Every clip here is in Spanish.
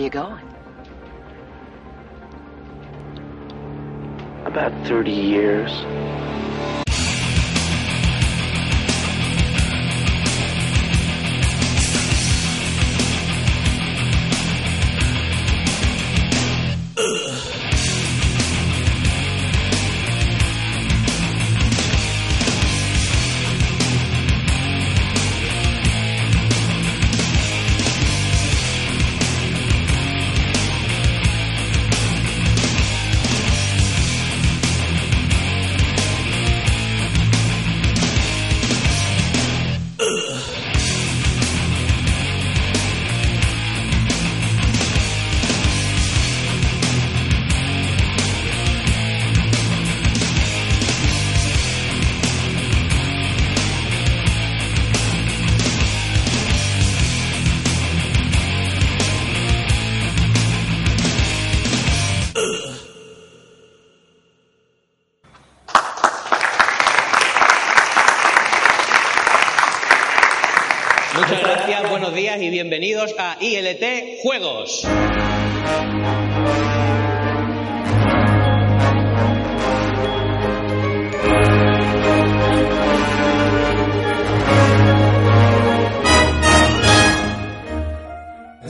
are you going? About 30 years. Muchas gracias, buenos días y bienvenidos a ILT Juegos.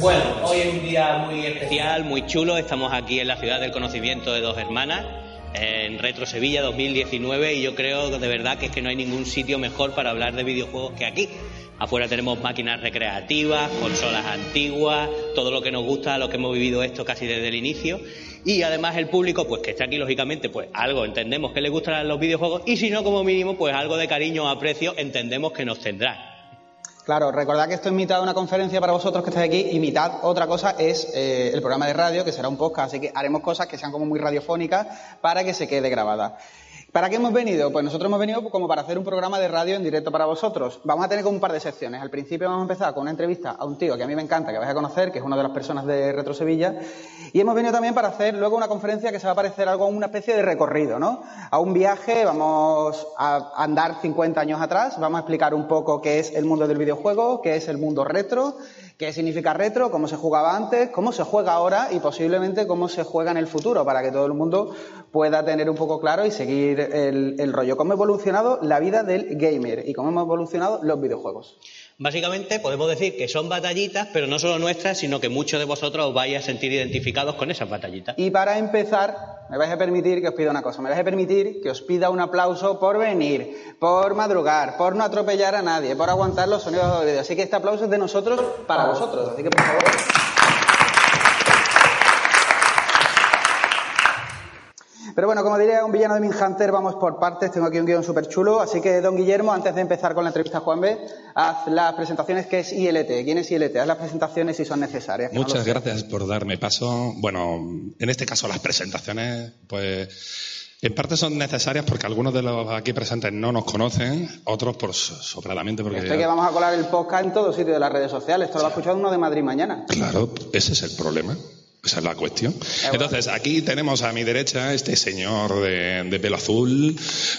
Bueno, hoy es un día muy especial, muy chulo. Estamos aquí en la ciudad del conocimiento de dos hermanas, en Retro Sevilla 2019, y yo creo de verdad que es que no hay ningún sitio mejor para hablar de videojuegos que aquí. Afuera tenemos máquinas recreativas, consolas antiguas, todo lo que nos gusta, lo que hemos vivido esto casi desde el inicio. Y además el público, pues que está aquí lógicamente, pues algo entendemos que le gustarán los videojuegos y si no, como mínimo, pues algo de cariño o aprecio entendemos que nos tendrá. Claro, recordad que esto es mitad de una conferencia para vosotros que estáis aquí y mitad otra cosa es eh, el programa de radio, que será un podcast, así que haremos cosas que sean como muy radiofónicas para que se quede grabada. ¿Para qué hemos venido? Pues nosotros hemos venido como para hacer un programa de radio en directo para vosotros. Vamos a tener como un par de secciones. Al principio vamos a empezar con una entrevista a un tío que a mí me encanta, que vais a conocer, que es una de las personas de Retro Sevilla. Y hemos venido también para hacer luego una conferencia que se va a parecer algo a una especie de recorrido, ¿no? A un viaje, vamos a andar 50 años atrás, vamos a explicar un poco qué es el mundo del videojuego, qué es el mundo retro, qué significa retro, cómo se jugaba antes, cómo se juega ahora y posiblemente cómo se juega en el futuro, para que todo el mundo pueda tener un poco claro y seguir el, el rollo. Cómo ha evolucionado la vida del gamer y cómo hemos evolucionado los videojuegos. Básicamente podemos decir que son batallitas, pero no solo nuestras, sino que muchos de vosotros os vais a sentir identificados con esas batallitas. Y para empezar, me vais a permitir que os pida una cosa. Me vais a permitir que os pida un aplauso por venir, por madrugar, por no atropellar a nadie, por aguantar los sonidos de vídeo. Así que este aplauso es de nosotros para vosotros. Así que por favor. Pero bueno, como diría un villano de Minhunter, vamos por partes. Tengo aquí un guion súper chulo. Así que, don Guillermo, antes de empezar con la entrevista a Juan B, haz las presentaciones que es ILT. ¿Quién es ILT? Haz las presentaciones si son necesarias. no Muchas gracias por darme paso. Bueno, en este caso las presentaciones, pues en parte son necesarias porque algunos de los aquí presentes no nos conocen, otros por so- sobradamente porque... Esto es que vamos a colar el podcast en todo sitio de las redes sociales. Esto lo va a escuchar uno de Madrid mañana. Claro, ese es el problema. Esa es la cuestión. Entonces, aquí tenemos a mi derecha este señor de, de pelo azul,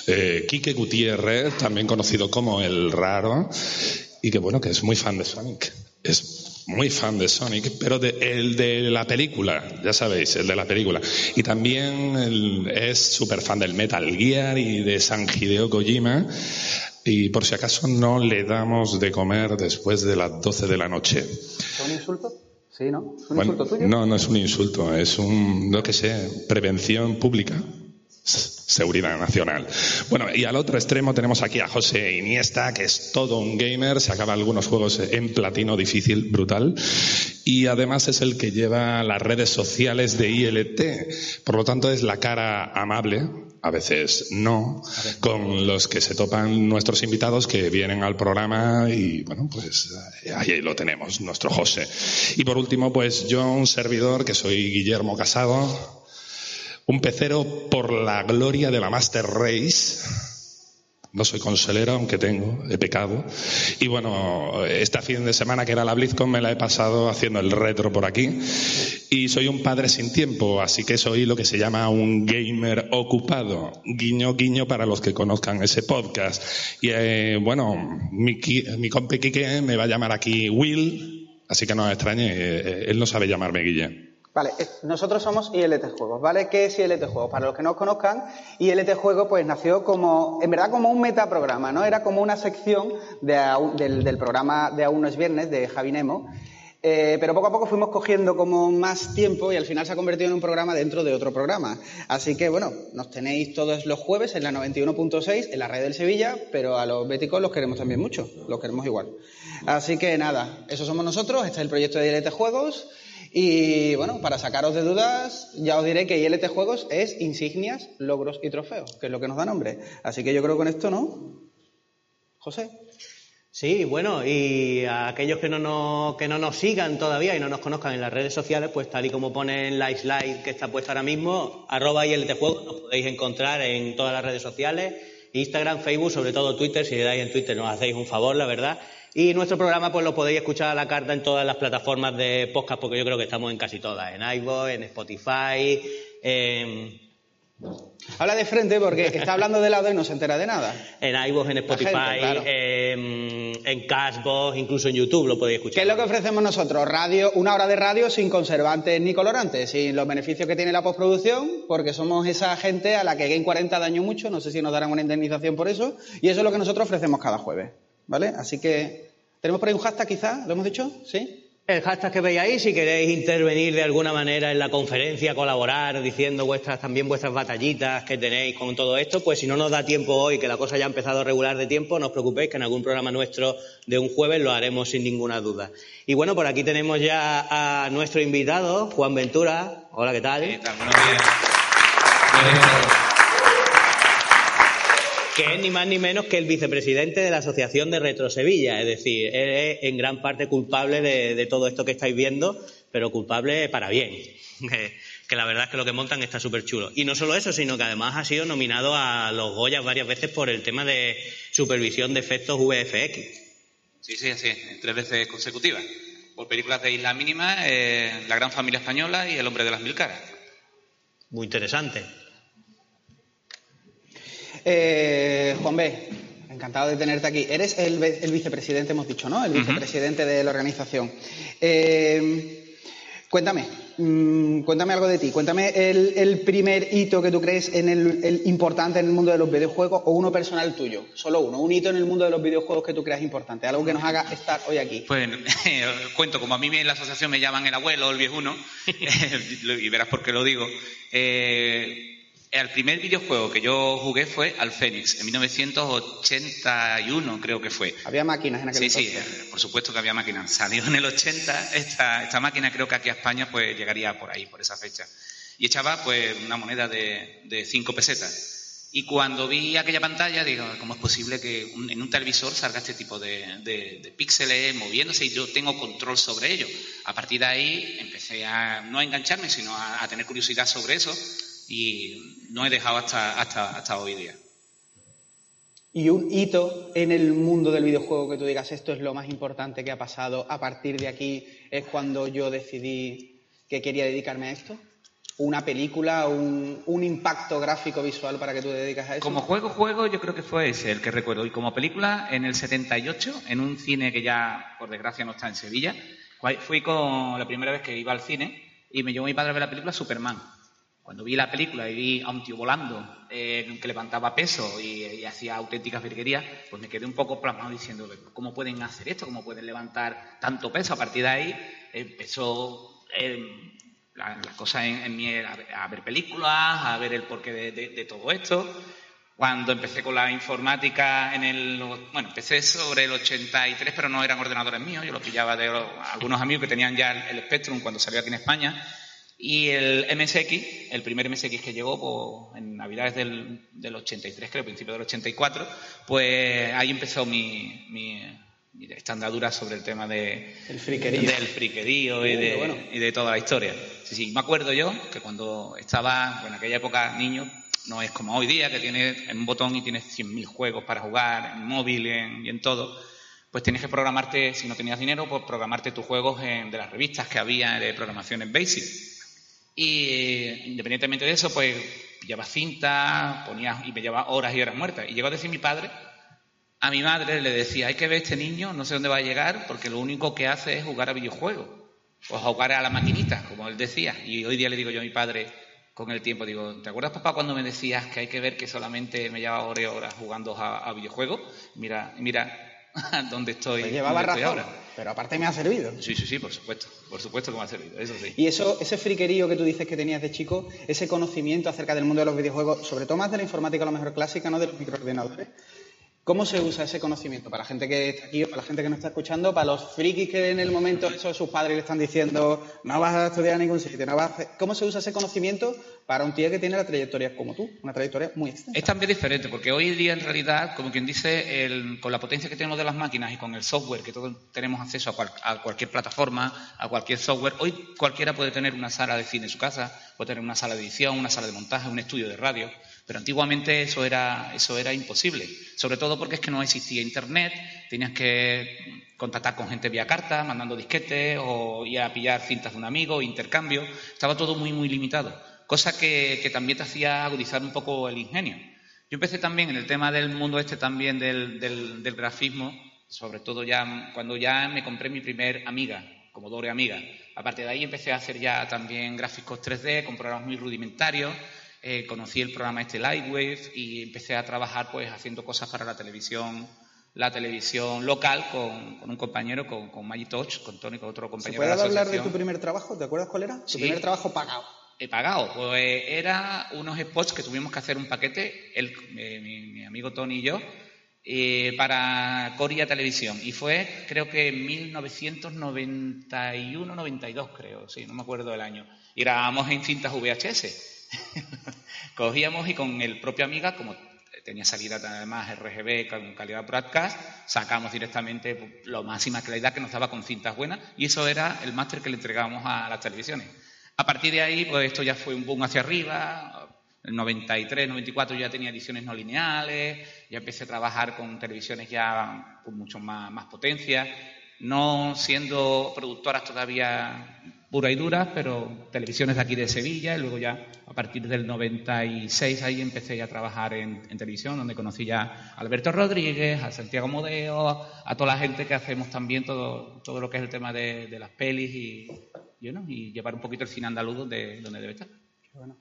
eh, Quique Gutiérrez, también conocido como el raro, y que bueno, que es muy fan de Sonic. Es muy fan de Sonic, pero de, el de la película, ya sabéis, el de la película. Y también el- es súper fan del Metal Gear y de San Hideo Kojima. Y por si acaso no le damos de comer después de las 12 de la noche. ¿Es un insulto? Sí, ¿no? ¿Es un Bueno, insulto tuyo? no, no es un insulto, es un, no que sé, prevención pública. Seguridad nacional. Bueno, y al otro extremo tenemos aquí a José Iniesta, que es todo un gamer, se acaba algunos juegos en platino difícil, brutal, y además es el que lleva las redes sociales de ILT. Por lo tanto, es la cara amable, a veces no, con los que se topan nuestros invitados que vienen al programa y, bueno, pues eh, ahí lo tenemos, nuestro José. Y por último, pues yo, un servidor, que soy Guillermo Casado, un pecero por la gloria de la Master Race. No soy conselero, aunque tengo, he pecado. Y bueno, esta fin de semana que era la BlizzCon me la he pasado haciendo el retro por aquí. Y soy un padre sin tiempo, así que soy lo que se llama un gamer ocupado. Guiño, guiño para los que conozcan ese podcast. Y eh, bueno, mi, mi Quique me va a llamar aquí Will, Así que no os extrañe, eh, eh, él no sabe llamarme Guille. Vale, nosotros somos ILT Juegos, ¿vale? ¿Qué es ILT Juegos? Para los que no os conozcan, ILT Juegos pues nació como, en verdad como un metaprograma, ¿no? Era como una sección del, del, programa de Aún no es viernes, de Javi Nemo, eh, pero poco a poco fuimos cogiendo como más tiempo y al final se ha convertido en un programa dentro de otro programa. Así que bueno, nos tenéis todos los jueves en la 91.6 en la red del Sevilla, pero a los béticos los queremos también mucho, los queremos igual. Así que nada, eso somos nosotros, este es el proyecto de ILT Juegos y bueno, para sacaros de dudas, ya os diré que ILT Juegos es insignias, logros y trofeos, que es lo que nos da nombre. Así que yo creo que con esto, ¿no? José. Sí, bueno, y a aquellos que no, nos, que no nos sigan todavía y no nos conozcan en las redes sociales, pues tal y como pone en la slide que está puesta ahora mismo, arroba el nos podéis encontrar en todas las redes sociales, Instagram, Facebook, sobre todo Twitter, si le dais en Twitter nos hacéis un favor, la verdad. Y nuestro programa pues lo podéis escuchar a la carta en todas las plataformas de podcast, porque yo creo que estamos en casi todas, en iVoox, en Spotify, en Habla de frente porque está hablando de lado y no se entera de nada. En iVoox, en Spotify, en, en Cashbox, incluso en YouTube lo podéis escuchar. ¿Qué es lo que ofrecemos nosotros? Radio, una hora de radio sin conservantes ni colorantes, sin los beneficios que tiene la postproducción, porque somos esa gente a la que Game 40 daño mucho, no sé si nos darán una indemnización por eso, y eso es lo que nosotros ofrecemos cada jueves. ¿Vale? Así que, ¿tenemos por ahí un hashtag quizá? ¿Lo hemos dicho? ¿Sí? El hashtag que veis ahí, si queréis intervenir de alguna manera en la conferencia, colaborar, diciendo vuestras también vuestras batallitas que tenéis con todo esto, pues si no nos da tiempo hoy, que la cosa ya ha empezado a regular de tiempo, no os preocupéis que en algún programa nuestro de un jueves lo haremos sin ninguna duda. Y bueno, por aquí tenemos ya a nuestro invitado, Juan Ventura. Hola, ¿qué tal? ¿Qué tal? Buenos días que es ni más ni menos que el vicepresidente de la Asociación de Retro Sevilla. Es decir, él es en gran parte culpable de, todo esto que estáis viendo, pero culpable para bien. que la verdad es que lo que montan está súper chulo. Y no solo eso, sino que además ha sido nominado a los Goyas varias veces por el tema de supervisión de efectos VFX. Sí, sí, sí, tres veces consecutivas. Por películas de Isla Mínima, eh, La Gran Familia Española y El Hombre de las Mil Caras. Muy interesante. Eh, Juan B., encantado de tenerte aquí. Eres el, vicepresidente, hemos dicho, ¿no? El vicepresidente de la organización. Eh, cuéntame, mm, cuéntame algo de ti. Cuéntame el, primer hito que tú crees en el, importante en el mundo de los videojuegos o uno personal tuyo. Solo uno. Un hito en el mundo de los videojuegos que tú creas importante. Algo que nos haga estar hoy aquí. Pues cuento, como a mí en la asociación me llaman el abuelo o el viejuno, y verás por qué lo digo. Eh, el primer videojuego que yo jugué fue al Fénix, en 1981 creo que fue. ¿Había máquinas en aquel Sí, sí, por supuesto que había máquinas. Salió en el 80, esta, esta máquina creo que aquí a España pues llegaría por ahí, por esa fecha. Y echaba pues una moneda de 5 pesetas. Y cuando vi aquella pantalla, digo, ¿cómo es posible que en un televisor salga este tipo de, píxeles moviéndose y yo tengo control sobre ello? A partir de ahí empecé a no a engancharme, sino a tener curiosidad sobre eso y no he dejado hasta, hasta, hasta hoy día. ¿Y un hito en el mundo del videojuego que tú digas esto es lo más importante que ha pasado? A partir de aquí es cuando yo decidí que quería dedicarme a esto. ¿Una película, un, un impacto gráfico visual para que tú te dedicas a eso? Como juego, juego, yo creo que fue ese el que recuerdo. Y como película, en el 78, en un cine que ya, por desgracia, no está en Sevilla, fui con la primera vez que iba al cine y me llevó mi padre a ver la película Superman. Cuando vi la película y vi a un tío volando eh, que levantaba peso y, hacía auténticas virguerías, pues me quedé un poco plasmado diciendo, ¿cómo pueden hacer esto? ¿Cómo pueden levantar tanto peso? A partir de ahí empezó eh, la, cosa en, mí a, ver películas, a ver el porqué de, todo esto. Cuando empecé con la informática en el... Bueno, empecé sobre el 83, pero no eran ordenadores míos, yo los pillaba de algunos amigos que tenían ya el Spectrum cuando salió aquí en España y el MSX, el primer MSX que llegó pues, en Navidades del, del 83, creo, principio del 84, pues ahí empezó mi, mi, estandadura sobre el tema de, el friquerío. del friquerío y, de, y de toda la historia. Sí, sí, me acuerdo yo que cuando estaba, en aquella época niño, no es como hoy día, que tienes un botón y tienes 100.000 juegos para jugar en móvil y en todo pues tienes que programarte, si no tenías dinero, pues programarte tus juegos en, de las revistas que había de programación en Basic. Y independientemente de eso, pues pillaba cinta, ponía y me llevaba horas y horas muertas. Y llegó a decir mi padre a mi madre le decía, hay que ver este niño, no sé dónde va a llegar, porque lo único que hace es jugar a videojuegos, o jugar a la maquinita, como él decía. Y hoy día le digo yo a mi padre, con el tiempo, digo, ¿te acuerdas papá cuando me decías que hay que ver que solamente me llevaba horas y horas jugando a, videojuegos? Mira, mira dónde estoy, pues llevaba ahora. Pero aparte me ha servido. Sí, sí, sí, por supuesto. Por supuesto que me ha servido, eso sí. Y eso, ese friquerío que tú dices que tenías de chico, ese conocimiento acerca del mundo de los videojuegos, sobre todo más de la informática a lo mejor clásica, no de los microordenadores, ¿Cómo se usa ese conocimiento? Para la gente que está aquí para la gente que no está escuchando, para los frikis que en el momento eso sus padres le están diciendo no vas a estudiar a ningún sitio, no vas a ¿Cómo se usa ese conocimiento para un tío que tiene la trayectoria como tú? Una trayectoria muy extensa. Es también diferente, porque hoy en día en realidad, como quien dice, con la potencia que tenemos de las máquinas y con el software, que todos tenemos acceso a, a cualquier plataforma, a cualquier software, hoy cualquiera puede tener una sala de cine en su casa, puede tener una sala de edición, una sala de montaje, un estudio de radio. Pero antiguamente eso era, eso era imposible, sobre todo porque es que no existía Internet, tenías que contactar con gente vía carta, mandando disquetes o ir a pillar cintas de un amigo, intercambio, estaba todo muy, muy limitado, cosa que, también te hacía agudizar un poco el ingenio. Yo empecé también en el tema del mundo este también del, del, grafismo, sobre todo ya cuando ya me compré mi primer Amiga, como doble Amiga. Aparte de ahí empecé a hacer ya también gráficos 3D con programas muy rudimentarios eh, conocí el programa este Lightwave y empecé a trabajar pues haciendo cosas para la televisión la televisión local con, un compañero, con, con Touch, con Tony, con otro compañero. ¿Se puede hablar de tu primer trabajo? ¿Te acuerdas cuál era? Tu primer trabajo pagado. He pagado. Pues era unos spots que tuvimos que hacer un paquete, él, eh, mi, amigo Tony y yo, eh, para Coria Televisión. Y fue, creo que en 1991-92, creo, sí, no me acuerdo del año. Y grabábamos en cintas VHS. Cogíamos y con el propio Amiga, como tenía salida además RGB con calidad broadcast, sacamos directamente la máxima calidad que nos daba con cintas buenas y eso era el máster que le entregábamos a las televisiones. A partir de ahí, pues esto ya fue un boom hacia arriba. En 93, 94 ya tenía ediciones no lineales, ya empecé a trabajar con televisiones ya con mucho más, más potencia, no siendo productoras todavía pura y dura, pero televisiones de aquí de Sevilla, y luego ya a partir del 96 ahí empecé ya a trabajar en, televisión, donde conocí ya a Alberto Rodríguez, a Santiago Modeo, a toda la gente que hacemos también todo, todo lo que es el tema de, las pelis y, y llevar un poquito el cine andaluz donde, donde debe estar. Bueno.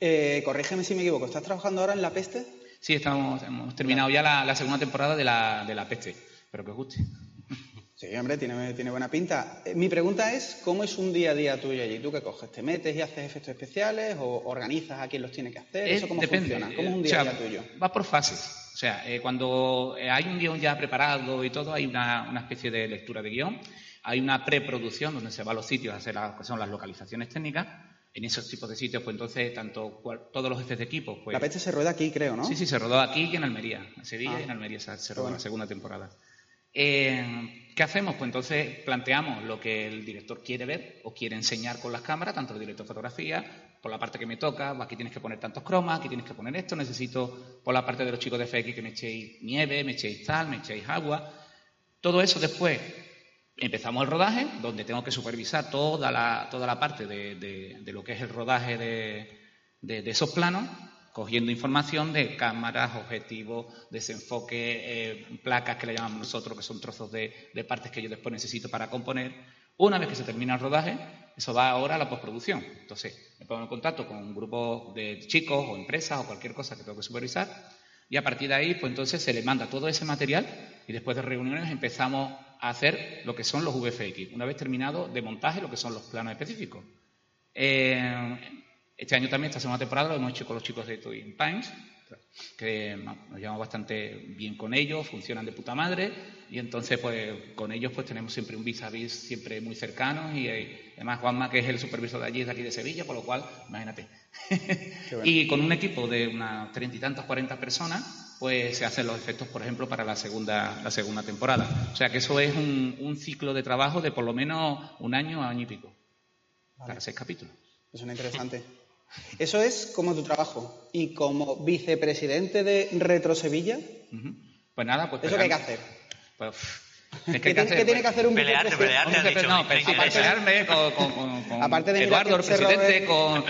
Eh, corrígeme si me equivoco, ¿estás trabajando ahora en La Peste? Sí, estamos, hemos terminado ya la, la segunda temporada de la, de la Peste, espero que os guste. Sí, hombre, tiene, tiene buena pinta. Eh, mi pregunta es, ¿cómo es un día a día tuyo allí? ¿Tú qué coges? ¿Te metes y haces efectos especiales o organizas a quién los tiene que hacer? ¿Eso cómo funciona? ¿Cómo es un día a día tuyo? Va por fases. O sea, eh, cuando eh, hay un guion ya preparado y todo, hay una, especie de lectura de guion, hay una preproducción donde se va a los sitios a hacer las, son las localizaciones técnicas. En esos tipos de sitios, pues entonces, tanto todos los jefes de equipo. Pues, la peste se rueda aquí, creo, ¿no? Sí, sí, se rodó aquí y en Almería, en Sevilla y en ah. Almería se, rodó la segunda temporada. Eh, ¿Qué hacemos? Pues entonces planteamos lo que el director quiere ver o quiere enseñar con las cámaras, tanto el director de fotografía, por la parte que me toca, aquí tienes que poner tantos cromas, aquí tienes que poner esto, necesito por la parte de los chicos de FX que me echéis nieve, me echéis tal, me echéis agua. Todo eso después empezamos el rodaje, donde tengo que supervisar toda la, toda la parte de, lo que es el rodaje de esos planos cogiendo información de cámaras, objetivos, desenfoque, eh, placas que le llamamos nosotros, que son trozos de, partes que yo después necesito para componer. Una vez que se termina el rodaje, eso va ahora a la postproducción. Entonces, me pongo en contacto con un grupo de chicos o empresas o cualquier cosa que tengo que supervisar y a partir de ahí, pues entonces se le manda todo ese material y después de reuniones empezamos a hacer lo que son los VFX. Una vez terminado de montaje, lo que son los planos específicos. Eh, este año también, esta segunda temporada, lo hemos hecho con los chicos de Twin Pines, que nos llevamos bastante bien con ellos, funcionan de puta madre, y entonces pues con ellos pues tenemos siempre un vis a vis siempre muy cercano, y eh, además Juanma, que es el supervisor de allí, de aquí de Sevilla, por lo cual, imagínate. y con un equipo de unas treinta y tantas, cuarenta personas, pues se hacen los efectos, por ejemplo, para la segunda, la segunda temporada. O sea que eso es un, ciclo de trabajo de por lo menos un año, año y pico, para seis capítulos. Es una interesante. Eso es como tu trabajo. Y como vicepresidente de Retro Sevilla. Pues nada, pues. ¿Eso qué hay que hacer? Pues. ¿Qué, tiene que hacer un pelearte, pelearte, no, pelearme con, con, con Aparte de Eduardo, el presidente, con,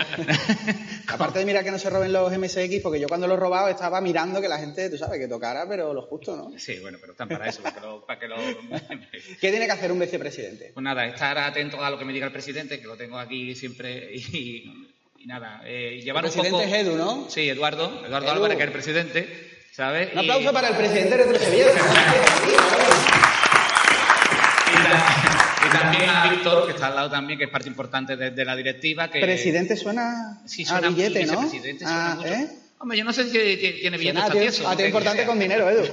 Aparte de mirar que no se roben los MSX, porque yo cuando los robaba estaba mirando que la gente, tú sabes, que tocara, pero lo justo, ¿no? Sí, bueno, pero están para eso, para que lo... Para que lo... ¿Qué tiene que hacer un vicepresidente? Pues nada, estar atento a lo que me diga el presidente, que lo tengo aquí siempre, y, y nada, eh, llevar el presidente un poco... es Edu, ¿no? Sí, Eduardo, Eduardo Edu. Álvarez, que es el presidente, ¿sabes? Un Y- aplauso para el presidente de Retrosevilla. Y, ta- y también a Víctor, que está al lado también, que es parte importante de, de la directiva. Que, Presidente suena Sí, a suena billete, ¿no? vicepresidente suena Ah, mucho. ¿eh? Hombre, yo no sé si ti- tiene billetes Suena a tan ti- tiesos, a ti importante con dinero, Edu.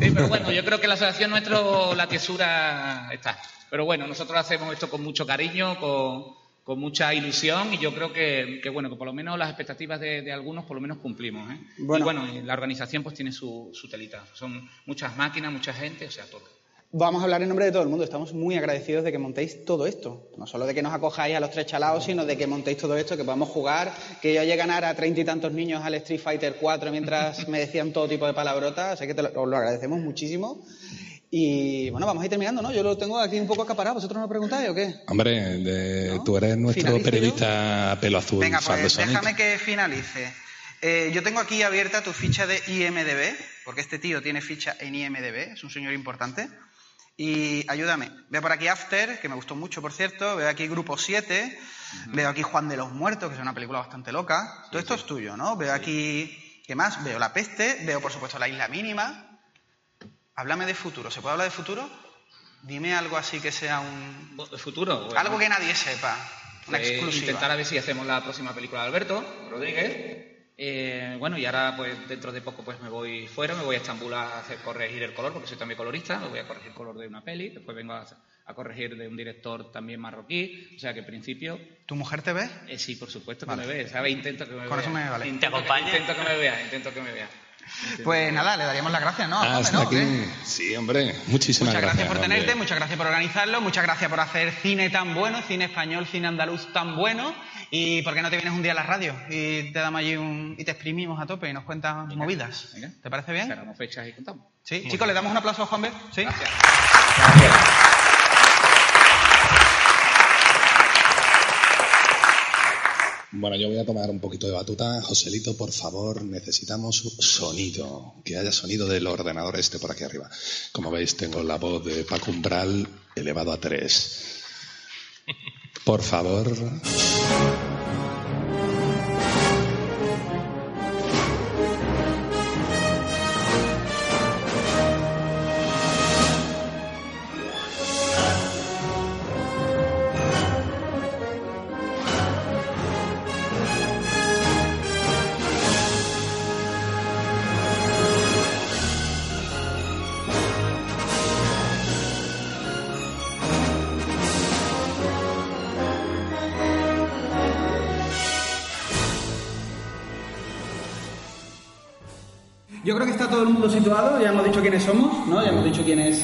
Sí, pero bueno, yo creo que la asociación nuestro, la tiesura está. Pero bueno, nosotros hacemos esto con mucho cariño, con, con mucha ilusión y yo creo que, que, bueno, que por lo menos las expectativas de, de algunos por lo menos cumplimos. ¿eh? Bueno. Y bueno, la organización pues tiene su, su telita. Son muchas máquinas, mucha gente, o sea, todo. Vamos a hablar en nombre de todo el mundo. Estamos muy agradecidos de que montéis todo esto. No solo de que nos acojáis a los tres chalaos, sino de que montéis todo esto, que podamos jugar, que yo llegue a ganar a treinta y tantos niños al Street Fighter 4 mientras me decían todo tipo de palabrotas. Así que te lo, os lo agradecemos muchísimo. Y bueno, vamos a ir terminando, ¿no? Yo lo tengo aquí un poco acaparado. ¿Vosotros no preguntáis o qué? Hombre, de- ¿No? tú eres nuestro ¿Finalizo yo? periodista pelo azul, Venga, pues déjame que finalice. Eh, yo tengo aquí abierta tu ficha de IMDB, porque este tío tiene ficha en IMDB, es un señor importante. Y ayúdame, veo por aquí After, que me gustó mucho, por cierto, veo aquí Grupo 7, veo aquí Juan de los Muertos, que es una película bastante loca. Todo esto es tuyo, ¿no? Veo aquí, ¿qué más? Veo La Peste, veo por supuesto La Isla Mínima. Háblame de futuro, ¿se puede hablar de futuro? Dime algo así que sea un... ¿De futuro? Bueno, Algo que nadie sepa, una pues, exclusiva. Intentar a ver si hacemos la próxima película de Alberto Rodríguez. Eh, bueno, y ahora pues dentro de poco pues me voy fuera, me voy a Estambul a hacer corregir el color, porque soy también colorista, me voy a corregir el color de una peli, después vengo a, a corregir de un director también marroquí, o sea que en principio, ¿Tu mujer te ve? eh, sí, por supuesto que Vale. me ve, ¿sabes? Intento que me Con vea. eso me vale. Intento ¿Te que- acompaña? Intento que me vea, intento que me vea. Pues nada, le daríamos las gracias, ¿no? Hombre, Hasta ¿no? aquí. ¿Qué? Sí, hombre, muchísimas Muchas gracias por hombre. tenerte, muchas gracias por organizarlo, muchas gracias por hacer cine tan bueno, cine español, cine andaluz tan bueno. ¿Y por qué no te vienes un día a la radio y te damos allí un... y te exprimimos a tope y nos cuentas movidas? venga. ¿Te parece bien? Cerramos fechas y contamos. Sí, chicos, le damos un aplauso a Juan B. ¿Sí? Gracias. Bueno, yo voy a tomar un poquito de batuta. Joselito, por favor, necesitamos sonido. Que haya sonido del ordenador este por aquí arriba. Como veis, tengo la voz de Paco Umbral elevado a tres. Por favor. Situado, ya hemos dicho quiénes somos, ¿no? Ya hemos dicho quién es...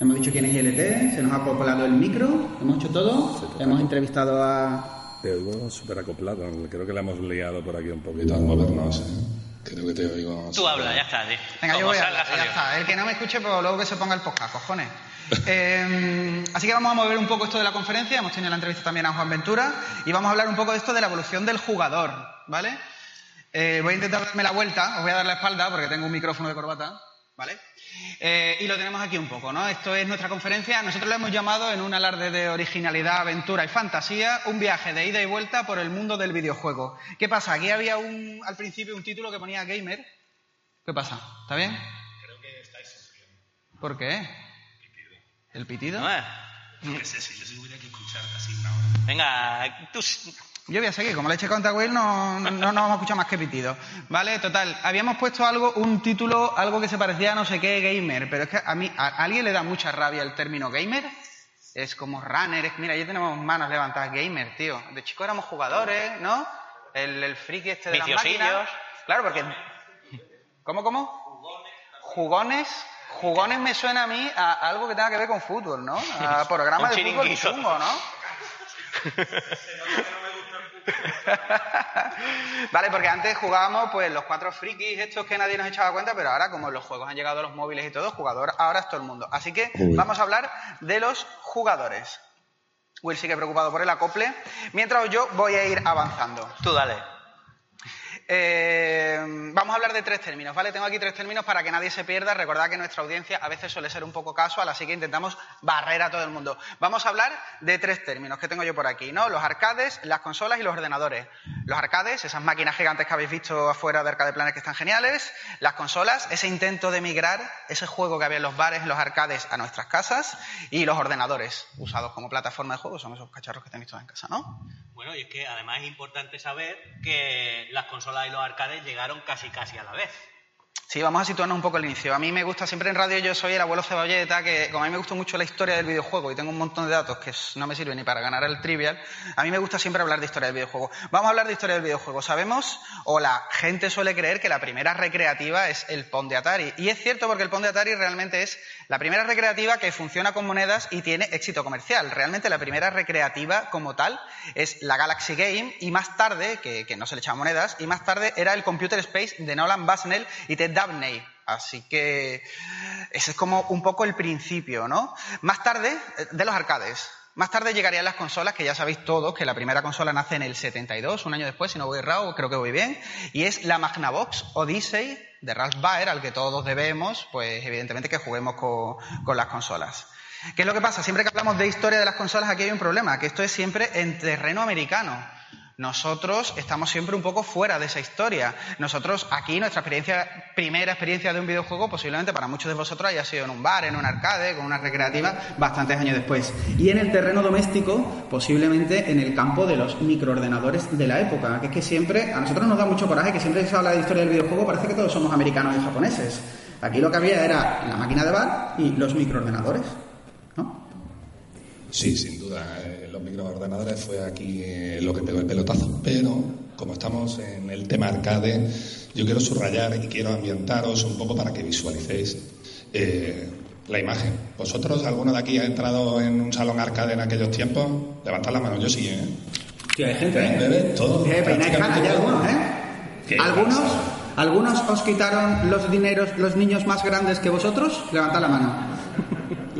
Hemos dicho quién es ILT, se nos ha acoplado el micro, hemos hecho todo, hemos entrevistado a... Te oigo súper acoplado. Creo que le hemos liado por aquí un poquito al movernos. Creo que te oigo. Tú habla, ya está. sí. Venga, yo voy a hablar, ya está. El que no me escuche, pues luego que se ponga el podcast, cojones. Eh, así que vamos a mover un poco esto de la conferencia. Hemos tenido la entrevista también a Juan Ventura y vamos a hablar un poco de esto de la evolución del jugador, ¿vale? Eh, voy a intentar darme la vuelta, os voy a dar la espalda porque tengo un micrófono de corbata, ¿vale? Eh, y lo tenemos aquí un poco, ¿no? Esto es nuestra conferencia. Nosotros lo hemos llamado, en un alarde de originalidad, aventura y fantasía, un viaje de ida y vuelta por el mundo del videojuego. ¿Qué pasa? Aquí había un, al principio un título que ponía Gamer. ¿Qué pasa? ¿Está bien? Creo que estáis sufriendo. ¿Por qué? ¿El pitido? No, eh. No sé si yo sí hubiera que escuchar casi una hora. Venga, tú... Yo voy a seguir, como leche contra Will no, no, no nos vamos a escuchar más que pitido. ¿Vale? Total, habíamos puesto algo, un título, algo que se parecía a no sé qué gamer, pero es que a mí, a, a alguien le da mucha rabia el término gamer. Es como runner, es, mira, ya tenemos manos levantadas, gamer, tío. De chico éramos jugadores, ¿no? El, el friki este de las máquinas. Claro, porque... ¿Cómo, cómo? Jugones. Jugones me suena a mí a algo que tenga que ver con fútbol, ¿no? A programa Un de fútbol chungo, ¿no? vale, porque antes jugábamos pues los cuatro frikis estos que nadie nos echaba cuenta, pero ahora como los juegos han llegado a los móviles y todo, jugador ahora es todo el mundo. Así que Uy. vamos a hablar de los jugadores. Will sigue preocupado por el acople, mientras yo voy a ir avanzando. Tú dale. Eh, vamos a hablar de tres términos, ¿vale? Tengo aquí tres términos para que nadie se pierda. Recordad que nuestra audiencia a veces suele ser un poco casual, así que intentamos barrer a todo el mundo. Vamos a hablar de tres términos que tengo yo por aquí, ¿no? Los arcades, las consolas y los ordenadores. Los arcades, esas máquinas gigantes que habéis visto afuera de Arcade Planet que están geniales. Las consolas, ese intento de migrar, ese juego que había en los bares, en los arcades, a nuestras casas. Y los ordenadores, usados como plataforma de juego, son esos cacharros que tenéis todos en casa, ¿no? Bueno, y es que además es importante saber que las consolas y los arcades llegaron casi casi a la vez. Sí, vamos a situarnos un poco al inicio. A mí me gusta, siempre en radio yo soy el abuelo cebolleta, que como a mí me gusta mucho la historia del videojuego y tengo un montón de datos que no me sirven ni para ganar el trivial, a mí me gusta siempre hablar de historia del videojuego. Vamos a hablar de historia del videojuego. Sabemos, o la gente suele creer que la primera recreativa es el Pong de Atari. Y es cierto porque el Pong de Atari realmente es la primera recreativa que funciona con monedas y tiene éxito comercial. Realmente la primera recreativa como tal es la Galaxy Game y más tarde, que, no se le echaba monedas, y más tarde era el Computer Space de Nolan Bushnell y Ted Dabney. Así que ese es como un poco el principio, ¿no? Más tarde, eh, de los arcades. Más tarde llegarían las consolas, que ya sabéis todos que la primera consola nace en el 72, un año después, si no voy errado, creo que voy bien, y es la Magnavox Odyssey de Ralph Baer, al que todos debemos, pues evidentemente que juguemos con, con las consolas. ¿Qué es lo que pasa? Siempre que hablamos de historia de las consolas, aquí hay un problema, que esto es siempre en terreno americano. Nosotros estamos siempre un poco fuera de esa historia. Nosotros aquí, nuestra experiencia, primera experiencia de un videojuego, posiblemente para muchos de vosotros haya sido en un bar, en un arcade, con una recreativa, bastantes años después. Y en el terreno doméstico, posiblemente en el campo de los microordenadores de la época, que es que siempre, a nosotros nos da mucho coraje que siempre que se habla de historia del videojuego parece que todos somos americanos y japoneses. Aquí lo que había era la máquina de bar y los microordenadores. ¿no? Sí, sin duda. Los microordenadores fue aquí eh, lo que pegó el pelotazo. Pero, como estamos en el tema arcade, yo quiero subrayar y quiero ambientaros un poco para que visualicéis eh, la imagen. ¿Vosotros, alguno de aquí ha entrado en un salón arcade en aquellos tiempos? Levantad la mano, yo sí, ¿eh? Sí, hay gente, ¿Eh? Bebé, todo. Sí, hay algunos, ¿eh? ¿Qué ¿Algunos, pasa? ¿Algunos os quitaron los dineros los niños más grandes que vosotros? Levantad la mano.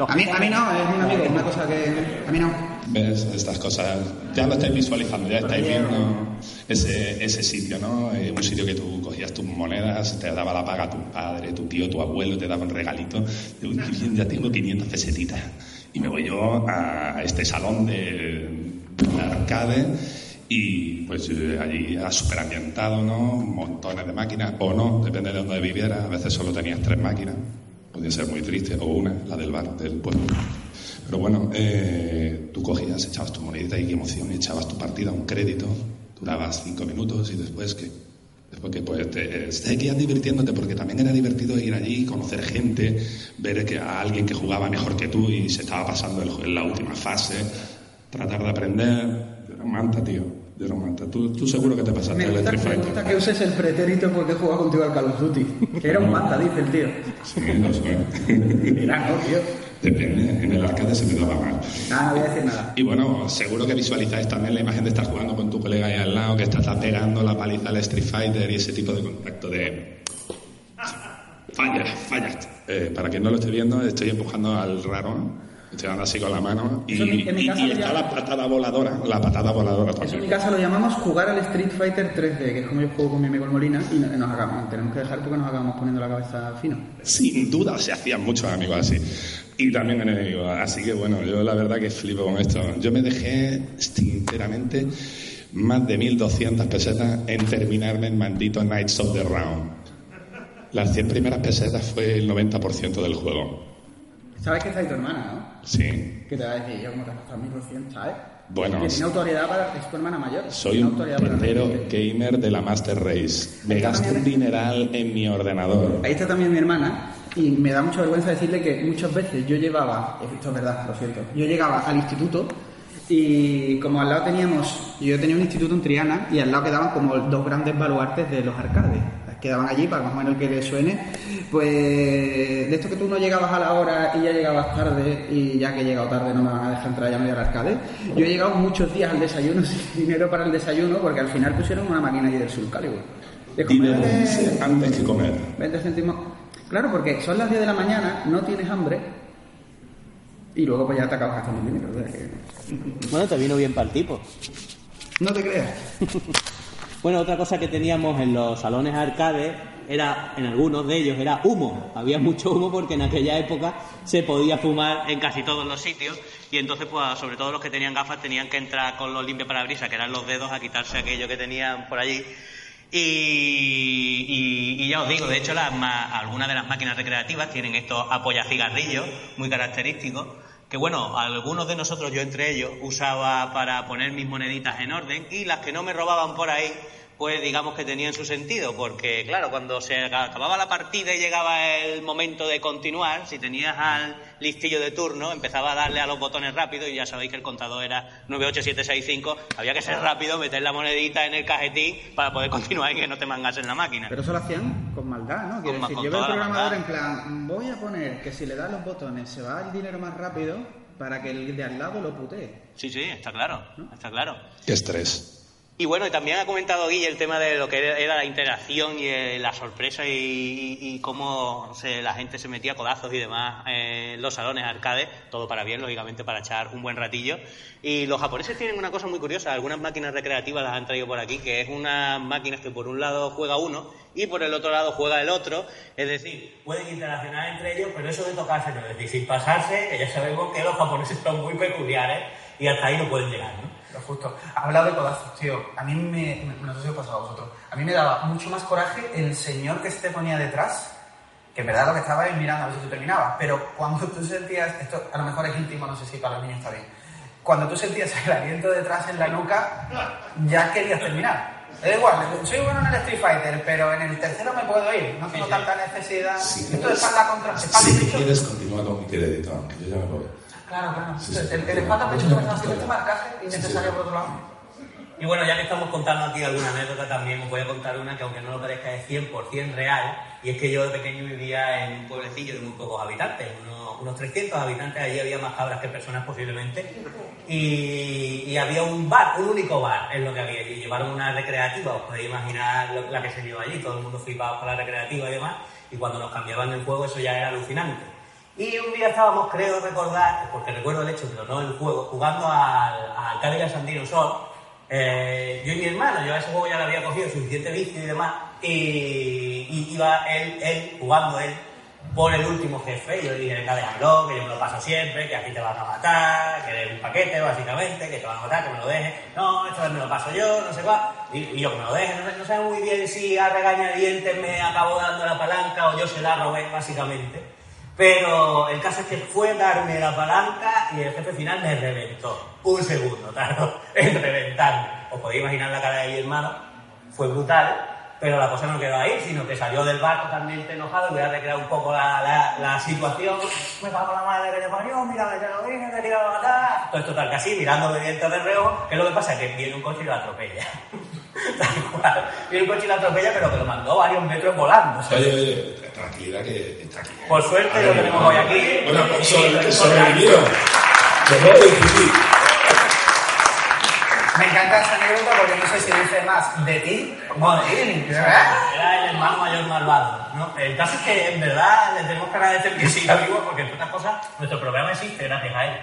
A mí, a mí no, es un amigo, una cosa que... A mí no. ¿Ves estas cosas? Ya lo estáis visualizando, ya estáis viendo ese, ese sitio, ¿no? Eh, un sitio que tú cogías tus monedas, te daba la paga tu padre, tu tío, tu abuelo, te daba un regalito. De, "Uy, bien, ya tengo 500 pesetitas. Y me voy yo a este salón de, de arcade y pues eh, allí era súper ambientado, ¿no? Montones de máquinas, o no, depende de dónde vivieras. A veces solo tenías tres máquinas. Podía ser muy triste, o una, la del bar del pueblo. Pero bueno, eh, tú cogías, echabas tu monedita y qué emoción, echabas tu partida, un crédito, durabas cinco minutos y después que después que pues te seguías divirtiéndote porque también era divertido ir allí, conocer gente, ver que a alguien que jugaba mejor que tú y se estaba pasando el- en la última fase, tratar de aprender. Yo era un manta, tío, yo era un manta. Tú, tú seguro que te pasaste Me el Street me Fighter. gusta que uses el pretérito porque he jugado contigo al Call of Duty. Que era un manta, dice el tío. Sí, no sé. Mira, no, tío. Depende, en el arcade se me daba mal. Nada, no voy a decir nada. Y bueno, seguro que visualizáis también la imagen de estar jugando con tu colega ahí al lado, que estás pegando la paliza al Street Fighter y ese tipo de contacto de... Falla, falla. Eh, para quien no lo esté viendo, estoy empujando al raro, estoy dando así con la mano y, está la patada voladora, la patada voladora Eso en mi también. casa lo llamamos jugar al Street Fighter 3D, que es como yo juego con mi amigo el Molina, y no- nos acabamos, tenemos que dejar porque nos acabamos poniendo la cabeza fino. Sin duda se hacían muchos amigos así. Y también enemigos. Así que bueno, yo la verdad que flipo con esto. Yo me dejé, sinceramente, más de 1200 pesetas en terminarme el maldito Knights of the Round. Las 100 primeras pesetas fue el 90% del juego. ¿Sabes que está tu hermana, no? Sí. ¿Qué te va a decir? Yo como te has gastado 1200, ¿sabes? Bueno, Que sí. tiene autoridad para... Es tu hermana mayor. Soy un decirte. gamer de la Master Race. Me gasto un dineral en mi ordenador. Ahí está también mi hermana y me da mucha vergüenza decirle que muchas veces yo llevaba, esto es verdad, lo siento, yo llegaba al instituto y como al lado teníamos, yo tenía un instituto en Triana y al lado quedaban como dos grandes baluartes de los arcades, quedaban allí para más o menos que le suene, pues de esto que tú no llegabas a la hora y ya llegabas tarde y ya que he llegado tarde no me van a dejar entrar ya medio al arcade, yo he llegado muchos días al desayuno sin dinero para el desayuno porque al final pusieron una máquina allí del Soul Calibur. De de antes que comer. 20 céntimos. Claro, porque son las 10 de la mañana, no tienes hambre y luego pues ya te acabas gastando dinero. o sea que- Bueno, te vino bien para el tipo. No te creas. Bueno, otra cosa que teníamos en los salones arcade era, en algunos de ellos, era humo. Había mucho humo porque en aquella época se podía fumar en casi todos los sitios y entonces, pues, sobre todo los que tenían gafas tenían que entrar con los limpiaparabrisas, que eran los dedos, a quitarse aquello que tenían por allí. Y, ya os digo, de hecho, las algunas de las máquinas recreativas tienen estos apoyacigarrillos muy característicos. Que bueno, algunos de nosotros, yo entre ellos, usaba para poner mis moneditas en orden y las que no me robaban por ahí, pues digamos que tenían su sentido, porque claro, cuando se acababa la partida y llegaba el momento de continuar, si tenías al listillo de turno, empezaba a darle a los botones rápido y ya sabéis que el contador era 98765, había que ser rápido, meter la monedita en el cajetín para poder continuar y que no te mangasen la máquina. Pero eso lo hacían con maldad, ¿no? Quiero Con- decir, con yo veo el programador en plan, voy a poner que si le das los botones se va el dinero más rápido para que el de al lado lo putee. Sí, sí, está claro, está claro. Qué estrés. Y bueno, y también ha comentado Guille el tema de lo que era la interacción y eh, la sorpresa y, cómo se- la gente se metía codazos y demás en los salones arcade, todo para bien, lógicamente, para echar un buen ratillo. Y los japoneses tienen una cosa muy curiosa, algunas máquinas recreativas las han traído por aquí, que es unas máquinas que por un lado juega uno y por el otro lado juega el otro, es decir, pueden interaccionar entre ellos, pero eso de tocarse, no, es decir, sin pasarse, que ya sabemos que los japoneses son muy peculiares y hasta ahí no pueden llegar, ¿no? Lo justo. Ha hablado de codazos, tío. A mí me. No sé si os pasa a vosotros. A mí me daba mucho más coraje el señor que se te ponía detrás, que en verdad lo que estaba es mirando a ver si tú terminabas. Pero cuando tú sentías. Esto a lo mejor es íntimo, no sé si para los niños está bien. Cuando tú sentías el aliento detrás en la nuca, ya querías terminar. Da igual, soy bueno en el Street Fighter, pero en el tercero me puedo ir. No tengo tanta necesidad. Si Esto de quieres, espalda contra si pecho. quieres continúa con mi crédito, aunque yo ya me voy. Claro, claro. Sí, sí. el, el espalda pecho es así, este marcaje innecesario por otro lado. Y bueno, ya que estamos contando aquí alguna anécdota, también os voy a contar una que aunque no lo parezca es 100% real, y es que yo de pequeño vivía en un pueblecillo de muy pocos habitantes, unos, unos 300 habitantes, allí había más cabras que personas posiblemente, y, y había un bar, un único bar es lo que había allí, llevaron una recreativa, os podéis imaginar lo- la que se llevó allí, todo el mundo flipaba con la recreativa y demás, y cuando nos cambiaban el juego eso ya era alucinante. Y un día estábamos, creo recordar, porque recuerdo el hecho, pero no el juego, jugando al, al Cadillac Sandino Sol, eh, yo y mi hermano, yo a ese juego ya le había cogido suficiente vicio y demás, y, iba él, él, jugando él, por el último jefe, y yo le dije, venga, déjalo, que yo me lo paso siempre, que aquí te van a matar, que eres un paquete, básicamente, que te van a matar, que me lo dejes, no, esta vez me lo paso yo, no sé cuál, y, yo que me lo deje, no sé, no sé muy bien si a regañadientes me acabó dando la palanca o yo se la robé, básicamente. Pero el caso es que fue darme la palanca y el jefe final me reventó. Un segundo tardó en reventarme. Os podéis imaginar la cara de mi hermano. Fue brutal, pero la cosa no quedó ahí, sino que salió del bar totalmente enojado. Voy a recrear un poco la, la, situación. Me cago la madre que te parió, mira, que te lo dije, te quiero matar. Todo esto tal que así, mirándome dientes de reojo. ¿Qué es lo que pasa? Que viene un coche y lo atropella. Tal cual. Viene un coche y lo atropella, pero que lo mandó varios metros volando. Oye, oye, tranquilidad que está aquí. Por suerte lo tenemos hoy aquí. Bueno, sobre-. Me encanta esa anécdota porque no sé si dice más de ti o de él. Era el hermano mayor malvado. ¿no? El caso es que en verdad le tenemos que agradecer que siga vivo porque entre otras cosas nuestro programa existe gracias a él.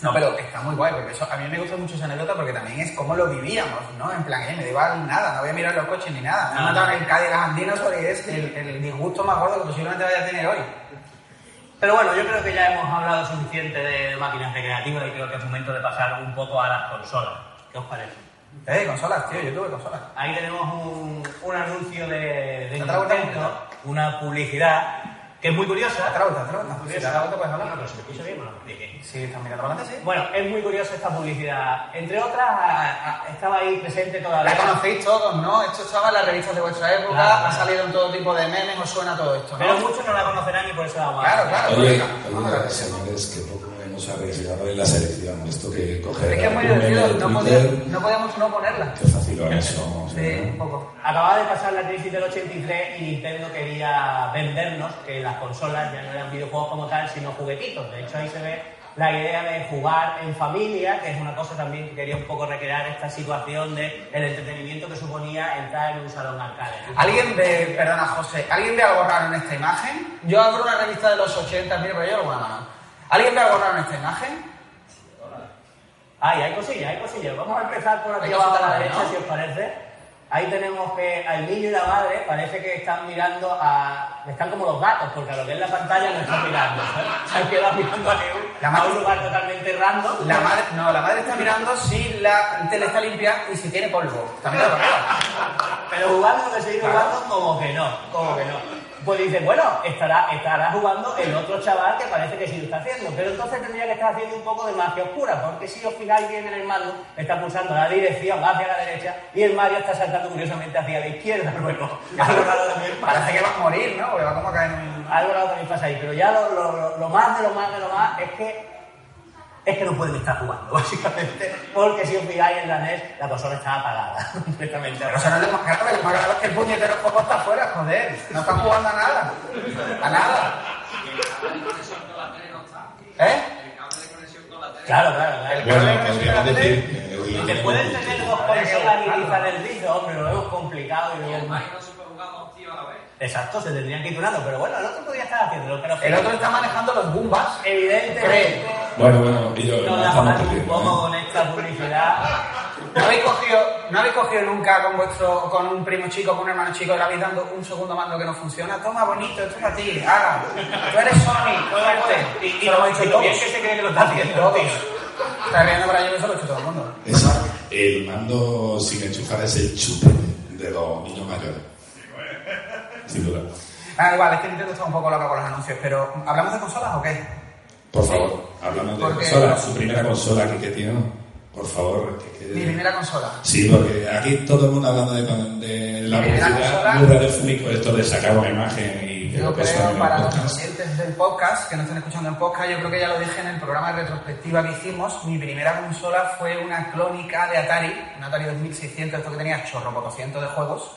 No, pero está muy guay, porque eso, a mí me gusta mucho esa anécdota porque también es como lo vivíamos, ¿no? En plan, eh, me da igual nada, no voy a mirar los coches ni nada. Me han matado en el Cadillac Andino y es el, el disgusto más gordo que posiblemente vaya a tener hoy. Pero bueno, yo creo que ya hemos hablado suficiente de máquinas recreativas y creo que es momento de pasar un poco a las consolas. ¿Qué os parece? Eh, consolas, tío, yo tuve consolas. Ahí tenemos un, un anuncio de, de una publicidad que es muy curiosa. Vuelta, otra vuelta. Muy Si curiosa. da vuelta, puedes Bueno, hablar. pero si me escucha bien. Si estás mirando para adelante, sí. Bueno, es muy curiosa esta publicidad. Entre otras, a- a- estaba ahí presente todavía. La conocéis todos, ¿no? Esto estaba en las revistas de vuestra época, Claro. ha salido en todo tipo de memes, os suena todo esto, ¿no? Pero muchos no la conocerán y por eso la vamos a Claro, claro. Oye, venga, vamos a oye, ver. señores, que poco hemos arriesgado en la selección. Esto que coger Es que es muy divertido, de no, Twitter, podía- no podíamos no ponerla. Qué facilones somos. Sí, ¿no? un poco. Acababa de pasar la crisis del 83 y Nintendo quería vendernos que las consolas ya no eran videojuegos como tal, sino juguetitos. De hecho, ahí se ve la idea de jugar en familia, que es una cosa también que quería un poco recrear esta situación de el entretenimiento que suponía entrar en un salón arcade. ¿Alguien ve, perdona José, ¿alguien ve algo raro en esta imagen? Yo abro una revista de los 80, mira, pero yo alguna mano. ¿Alguien ve algo raro en esta imagen? Ay, hay cosillas, hay cosillas. Vamos a empezar por aquí abajo a la derecha, ¿no? si os parece. Ahí tenemos que al niño y la madre parece que están mirando a. Están como los gatos, porque a lo que es la pantalla no están mirando. Se han quedado mirando a, La a madre- un lugar totalmente random. La madre, no, la madre está mirando si la tele está limpia y si tiene polvo. Está mirando para arriba. Pero jugando, de seguir jugando, como que no, como que no. Pues dice, bueno, estará, estará jugando el otro chaval que parece que sí lo está haciendo, pero entonces tendría que estar haciendo un poco de magia oscura, porque si os fijáis bien en el mando, está pulsando la dirección hacia la derecha y el Mario está saltando curiosamente hacia la izquierda. Bueno, algo raro también. Parece que va a morir, ¿no? Porque va como a caer en un... Algo raro también pasa ahí, pero ya lo, lo- lo- lo más de lo más de lo más es que es que no pueden estar jugando, básicamente, porque si os fijáis en la NES, la consola está apagada, completamente Pero eso no es lo más grave, lo más grave es que el puñetero foco está afuera, joder. No están jugando a nada. A nada. ¿Eh? Claro, claro, claro. Bueno, podríamos decir te pueden tener dos consolas y quitar el disco, hombre, lo vemos complicado y luego... Exacto, se tendrían que ir tunando, pero bueno, el otro podría estar haciéndolo, pero El otro está manejando los Goombas. evidentemente Bueno, bueno, y yo nos no la estamos jugamos un poco con esta publicidad. ¿No habéis, cogido, ¿No habéis cogido nunca con vuestro con un primo chico, con un hermano chico, le habéis dando un segundo mando que no funciona? Toma, bonito, esto es para ti, haga. Tú eres Sony, suerte. Y, lo hemos bien todos. que se cree que lo está haciendo, Todos. Está riendo por ahí, eso lo ha hecho todo el mundo. Es el mando sin enchufar es el chupe de los niños mayores. Sin duda. Ah, igual, es que Nintendo está un poco loca con los anuncios, pero ¿hablamos de consolas o qué? Por favor, hablamos de Porque- consola, su primera consola que, que tiene. Por favor, que, que- Mi primera consola. Sí, porque aquí todo el mundo hablando de, de la publicidad muy radiofónico, esto de sacar una imagen y que Yo lo que creo, para los oyentes del podcast, que no estén escuchando el podcast, yo creo que ya lo dije en el programa de retrospectiva que hicimos. Mi primera consola fue una clónica de Atari, un Atari 2600, esto que tenía chorro por 200 de juegos.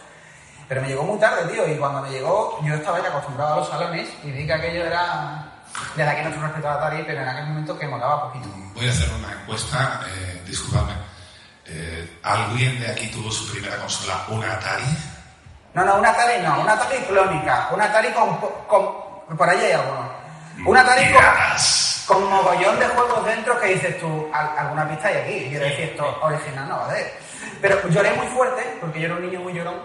Pero me llegó muy tarde, tío, y cuando me llegó, yo estaba ya acostumbrado a los salones y vi que aquello era. Desde aquí nuestro respeto a Atari, pero en aquel momento que molaba poquito. Voy a hacer una encuesta, eh, disculpadme. Eh, ¿Alguien de aquí tuvo su primera consola, una Atari? No, no, un Atari no, un Atari clónica, un Atari con. con por ahí hay alguno. Un Atari con. Con mogollón de juegos dentro que dices tú, "Al- alguna pista hay aquí. Quiero decir, esto original no va a ser. Pero lloré muy fuerte, porque yo era un niño muy llorón,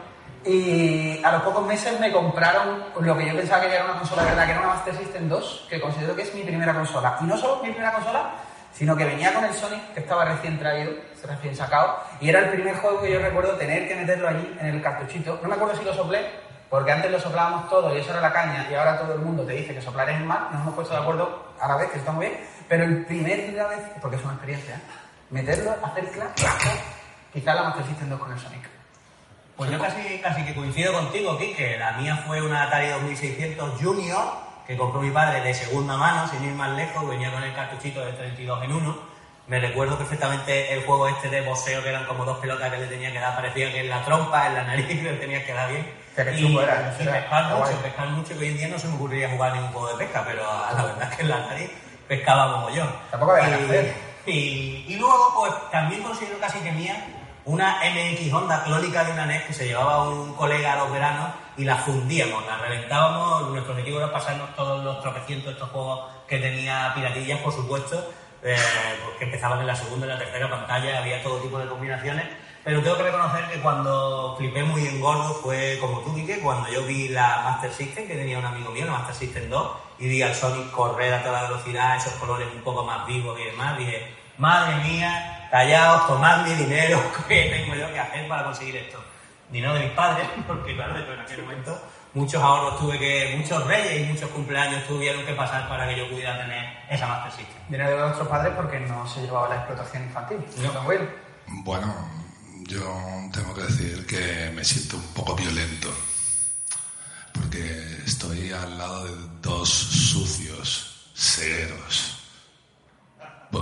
y a los pocos meses me compraron lo que yo pensaba que era una consola de verdad, que era una Master System 2, que considero que es mi primera consola. Y no solo mi primera consola, sino que venía con el Sonic, que estaba recién traído, recién sacado, y era el primer juego que yo recuerdo tener que meterlo allí, en el cartuchito. No me acuerdo si lo soplé, porque antes lo soplábamos todo y eso era la caña, y ahora todo el mundo te dice que soplar es mal, nos hemos puesto de acuerdo a la vez, que está muy bien, pero el primer la vez, porque es una experiencia, meterlo, hacer clac, clac, quizá la Master System 2 con el Sonic. Pues yo casi, casi que coincido contigo, Kike. La mía fue una Atari 2600 Junior que compró mi padre de segunda mano, sin ir más lejos, venía con el cartuchito de 32 en 1. Me recuerdo perfectamente el juego este de boxeo, que eran como dos pelotas que le tenía que dar, parecía que en la trompa, en la nariz, le tenía que dar bien. O sea, que y, era, y era- pescar era mucho, pescar mucho, que hoy en día no se me ocurriría jugar ningún juego de pesca, pero la verdad es que en la nariz pescaba mogollón. Tampoco había y, y luego, pues también considero casi que mía una MX Honda clónica de una NES que se llevaba un colega a los veranos y la fundíamos, la reventábamos. Nuestro objetivo era pasarnos todos los tropecientos de estos juegos que tenía piratillas, por supuesto, eh, porque empezaban en la segunda y la tercera pantalla, había todo tipo de combinaciones. Pero tengo que reconocer que cuando flipé muy en gordo fue como tú, Quique, cuando yo vi la Master System, que tenía un amigo mío, la Master System 2, y vi al Sonic correr a toda velocidad, esos colores un poco más vivos y demás, dije, madre mía, callaos, tomad mi dinero, ¿qué tengo yo que hacer para conseguir esto? Dinero de mis padres, porque claro, yo en aquel momento muchos ahorros tuve que, muchos reyes y muchos cumpleaños tuvieron que pasar para que yo pudiera tener esa Master System. Dinero de nuestros padres porque no se llevaba la explotación infantil. No. Will. Bueno, yo tengo que decir que me siento un poco violento. Porque estoy al lado de dos sucios ceros.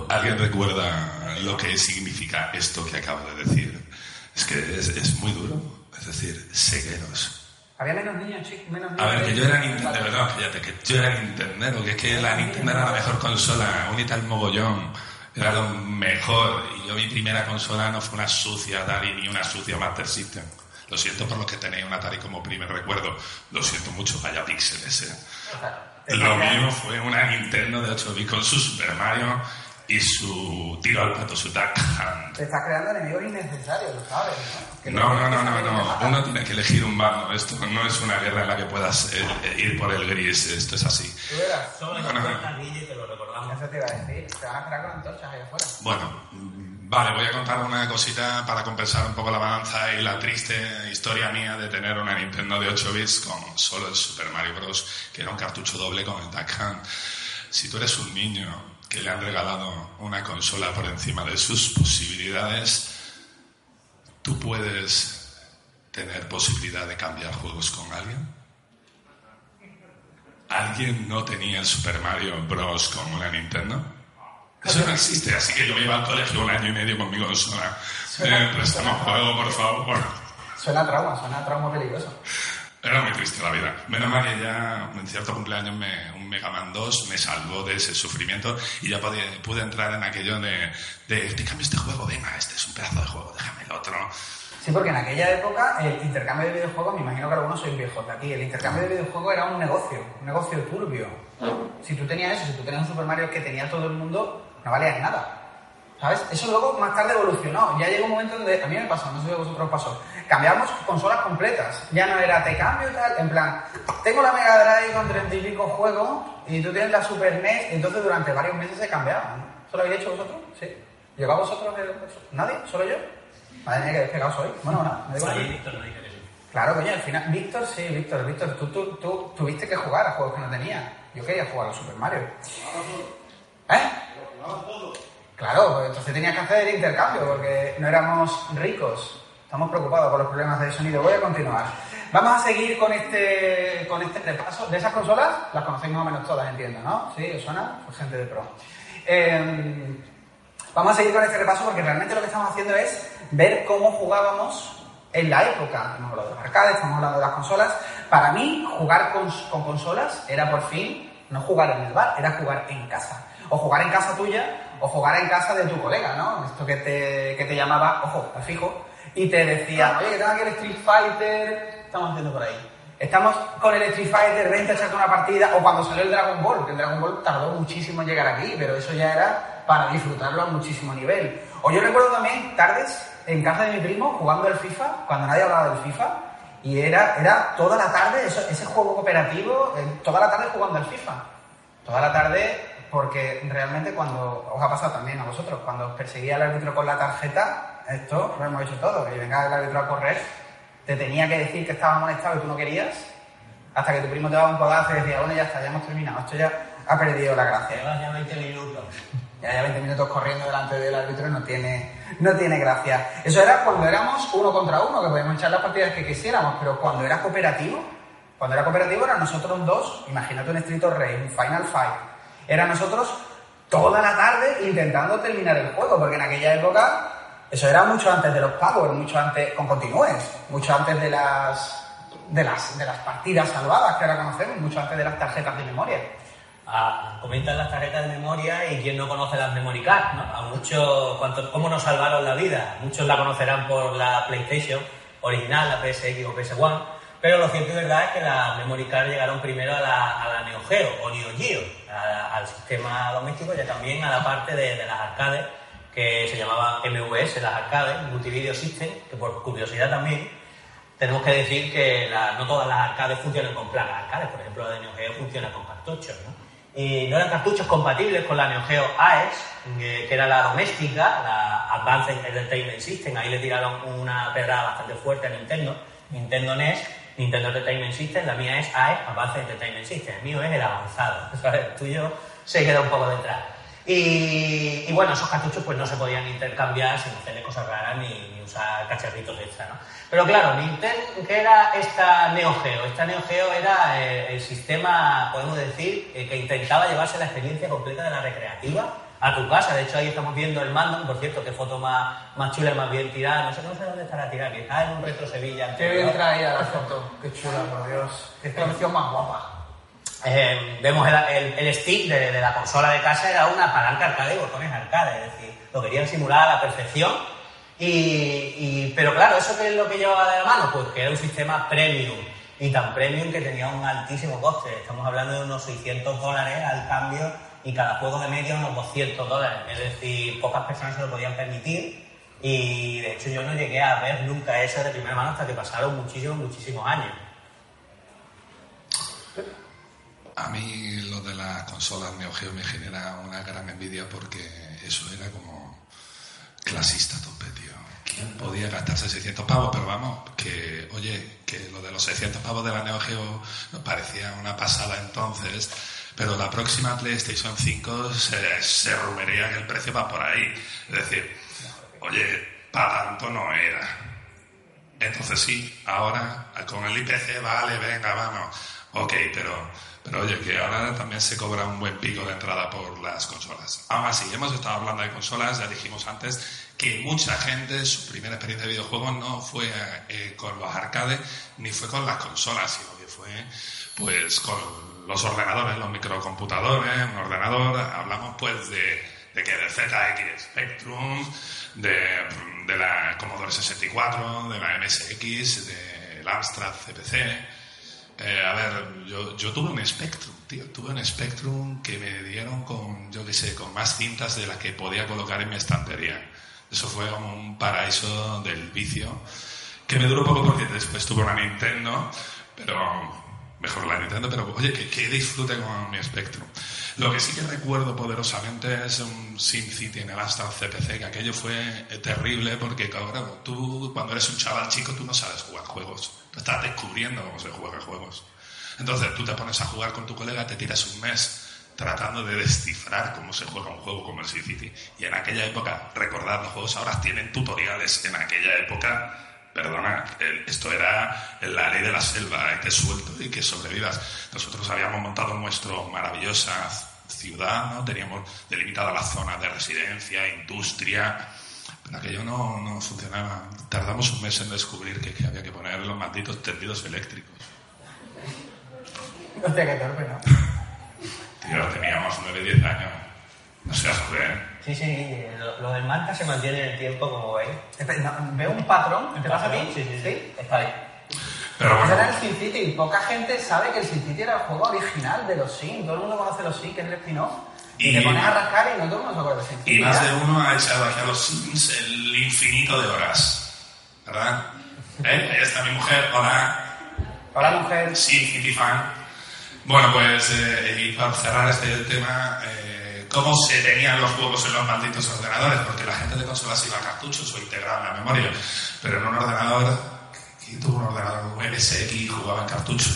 ¿Alguien recuerda lo que significa esto que acabo de decir? Es que es, es muy duro. Es decir, cegueros. Había menos niños, chicos, menos A niños. ver, que yo era Nintendo, de verdad, cállate, que yo era Nintendo, que es que la Nintendo era la mejor consola, unita el mogollón, era lo mejor, y yo mi primera consola no fue una sucia Atari ni una sucia Master System. Lo siento por los que tenéis un Atari como primer recuerdo, lo siento mucho, vaya píxeles, eh. Lo mío fue una Nintendo de 8 bits con su Super Mario y su tiro al plato, su duck hunt. Te estás creando enemigos innecesarios, lo sabes, ¿no? Que No, no, no, que no, no. Uno tiene que elegir un bando. Esto no es una guerra en la que puedas eh, ir por el gris. Esto es así. Tú verás. Solo No, no, no. Guille te lo recordamos. Eso te iba a decir. Te van a esperar con antorchas ahí afuera. Bueno, vale, voy a contar una cosita para compensar un poco la balanza y la triste historia mía de tener una Nintendo de 8 bits con solo el Super Mario Bros. que era un cartucho doble con el Duck Hunt. Si tú eres un niño que le han regalado una consola por encima de sus posibilidades, tú puedes tener posibilidad de cambiar juegos con alguien. ¿Alguien no tenía Super Mario Bros. con una Nintendo? Eso no existe, así que yo me iba al colegio un año y medio con mi consola. Eh, préstame un juego, por favor. Suena a trauma, suena a trauma peligroso. Era muy triste la vida. Menos mal que ya en cierto cumpleaños me- un Mega Man 2 me salvó de ese sufrimiento y ya pude, pude entrar en aquello de, de te cambio este juego, venga, este es un pedazo de juego, déjame el otro. Sí, porque en aquella época el intercambio de videojuegos, me imagino que algunos sois viejos de aquí, el intercambio de videojuegos era un negocio, un negocio turbio. Si tú tenías eso, si tú tenías un Super Mario que tenía todo el mundo, no valías nada. ¿Sabes? Eso luego más tarde evolucionó. Ya llegó un momento donde, a mí me pasó, no sé si a vosotros os pasó, cambiamos consolas completas. Ya no era te cambio y tal, en plan, tengo la Mega Drive con treinta y pico juegos y tú tienes la Super NES, entonces durante varios meses se cambiaban. ¿Eso lo habéis hecho vosotros? Sí. ¿Llegó a vosotros? el- ¿Nadie? ¿Solo yo? Madre mía, que despegado soy. Bueno, nada, me digo. Víctor nos dice que sí. Claro, coño, al final, Víctor, sí, Víctor, Víctor, tú, tú, tú tuviste que jugar a juegos que no tenía. Yo quería jugar a Super Mario. ¿Eh? Claro, entonces tenías que hacer el intercambio porque no éramos ricos. Estamos preocupados por los problemas de sonido. Voy a continuar. Vamos a seguir con este, con este repaso. De esas consolas, las conocéis más o menos todas, entiendo, ¿no? ¿Sí? ¿Os suena? Pues gente de pro. Eh, Vamos a seguir con este repaso porque realmente lo que estamos haciendo es ver cómo jugábamos en la época. Hemos hablado de los arcades, estamos hablando de las consolas. Para mí, jugar con, con consolas era por fin no jugar en el bar, era jugar en casa. O jugar en casa tuya, o jugar en casa de tu colega, ¿no? Esto que te, que te llamaba, ojo, al fijo, y te decía, oye, tengo aquí el Street Fighter, estamos haciendo por ahí. Estamos con el Street Fighter, vente a echarte una partida, o cuando salió el Dragon Ball, que el Dragon Ball tardó muchísimo en llegar aquí, pero eso ya era para disfrutarlo a muchísimo nivel. O yo recuerdo también tardes en casa de mi primo jugando al FIFA, cuando nadie hablaba del FIFA, y era, era toda la tarde, eso- ese juego cooperativo, eh, toda la tarde jugando al FIFA. Toda la tarde, porque realmente cuando, os ha pasado también a vosotros, cuando os perseguía el árbitro con la tarjeta, esto lo hemos hecho todo, que venga el árbitro a correr, te tenía que decir que estaba molestado y tú no querías, hasta que tu primo te daba un codazo y decía, bueno, ya está, ya hemos terminado, esto ya ha perdido la gracia. Llevas ya 20 minutos. Ya, ya 20 minutos corriendo delante del árbitro no tiene, no tiene gracia. Eso era cuando éramos uno contra uno, que podíamos echar las partidas que quisiéramos, pero cuando era cooperativo, cuando era cooperativo eran nosotros dos, imagínate un Street of Rage, un Final Fight, eran nosotros toda la tarde intentando terminar el juego, porque en aquella época eso era mucho antes de los Power, mucho antes, con continúes, mucho antes de las, de las, de las partidas salvadas que ahora conocemos, mucho antes de las tarjetas de memoria. Ah, comentan las tarjetas de memoria y quién no conoce las memory cards, ¿no? A muchos, cuánto- ¿cómo nos salvaron la vida? Muchos la conocerán por la PlayStation original, la PSX o PS1, pero lo cierto y verdad es que las memory cards llegaron primero a la, a la Neo Geo o Neo Geo, a- al sistema doméstico y también a la parte de, de las arcades que se llamaban MVS, las arcades, Multivideo System, que por curiosidad también tenemos que decir que la- no todas las arcades funcionan con placas arcades, por ejemplo, la de Neo Geo funciona con cartuchos, ¿no? Y no eran cartuchos compatibles con la Neo Geo AES, que que era la doméstica, la Advanced Entertainment System, ahí le tiraron una pedrada bastante fuerte a Nintendo, Nintendo NES, Nintendo Entertainment System, la mía es AES, Advanced Entertainment System, el mío es el avanzado, ¿sabes? el tuyo se queda un poco detrás. Y, bueno, esos cartuchos pues no se podían intercambiar sin hacerle cosas raras ni, usar cacharritos extra, ¿no? Pero claro, Nintendo, ¿qué era esta Neo Geo? Esta Neo Geo era eh, el sistema, podemos decir, eh, que intentaba llevarse la experiencia completa de la recreativa a tu casa. De hecho, ahí estamos viendo el mando, por cierto, qué foto más, más chula más bien tirada. No sé, no sé dónde estará tirada, está en un retro Sevilla. Qué bien traída la foto, qué chula, por Dios. Qué canción más guapa. Eh, vemos el, stick de, la consola de casa era una palanca arcade y botones arcade, es decir, lo querían simular a la perfección. Y- pero claro, ¿eso qué es lo que llevaba de la mano? Pues que era un sistema premium y tan premium que tenía un altísimo coste. Estamos hablando de unos 600 dólares al cambio y cada juego de media unos 200 dólares. Es decir, pocas personas se lo podían permitir y de hecho yo no llegué a ver nunca eso de primera mano hasta que pasaron muchísimos, muchísimos años. A mí lo de las consolas Neo Geo me genera una gran envidia porque eso era como clasista tope, tío. ¿Quién podía gastarse 600 pavos? Pero vamos, que, oye, que lo de los 600 pavos de la Neo Geo nos parecía una pasada entonces, pero la próxima PlayStation 5 se, se rumorea que el precio va por ahí. Es decir, oye, para tanto no era. Entonces sí, ahora con el IPC, vale, venga, vamos. Ok, pero, pero oye, que ahora también se cobra un buen pico de entrada por las consolas. Aún así, hemos estado hablando de consolas, ya dijimos antes que mucha gente, su primera experiencia de videojuegos no fue eh, con los arcades ni fue con las consolas, sino que fue pues con los ordenadores, los microcomputadores, un ordenador, hablamos pues de, de que de ZX Spectrum, de, de la Commodore 64, de la MSX, del Amstrad CPC. Eh, a ver, yo, yo tuve un Spectrum, tío, tuve un Spectrum que me dieron con, yo qué sé, con más cintas de las que podía colocar en mi estantería. Eso fue como un paraíso del vicio, que me duró poco porque después tuve una Nintendo, pero mejor la Nintendo, pero oye, que, que disfrute con mi Spectrum. Lo que sí que recuerdo poderosamente es un SimCity en el Astra CPC, que aquello fue terrible porque, claro, tú cuando eres un chaval chico tú no sabes jugar juegos, estás descubriendo cómo se juega juegos. Entonces tú te pones a jugar con tu colega, te tiras un mes tratando de descifrar cómo se juega un juego como el SimCity. Y en aquella época, recordad, los juegos ahora tienen tutoriales. En aquella época perdona, esto era la ley de la selva, que suelto y que sobrevivas. Nosotros habíamos montado nuestra maravillosa ciudad, ¿no? Teníamos delimitada la zona de residencia, industria, pero aquello no, no funcionaba. Tardamos un mes en descubrir que, que había que poner los malditos tendidos eléctricos. Hostia, qué torpe, ¿no? Tío, teníamos 9, 10 años. No seas joder. Sí, sí, lo, lo del marca se mantiene en el tiempo, como veis. No, Veo un patrón, ¿te pasa a ti? Sí, sí, sí. Está ahí. Pero bueno, era el Sin City. Poca gente sabe que el Sin City era el juego original de los Sims. Todo el mundo conoce los Sims, que es el spin-off. Y, Y- te pones a rascar y no todo el mundo se acuerda de Sin City. y más de uno ha echado aquí a los Sims el infinito de horas. ¿Verdad? ¿Eh? Ahí está mi mujer, hola. Hola, mujer. Sí, City fan. Bueno, pues, eh, y para cerrar este tema, eh, ¿cómo se tenían los juegos en los malditos ordenadores? Porque la gente de consolas iba a cartuchos o integraba en la memoria. Pero en un ordenador, ¿quién tuvo un ordenador? MSX y jugaba en cartucho.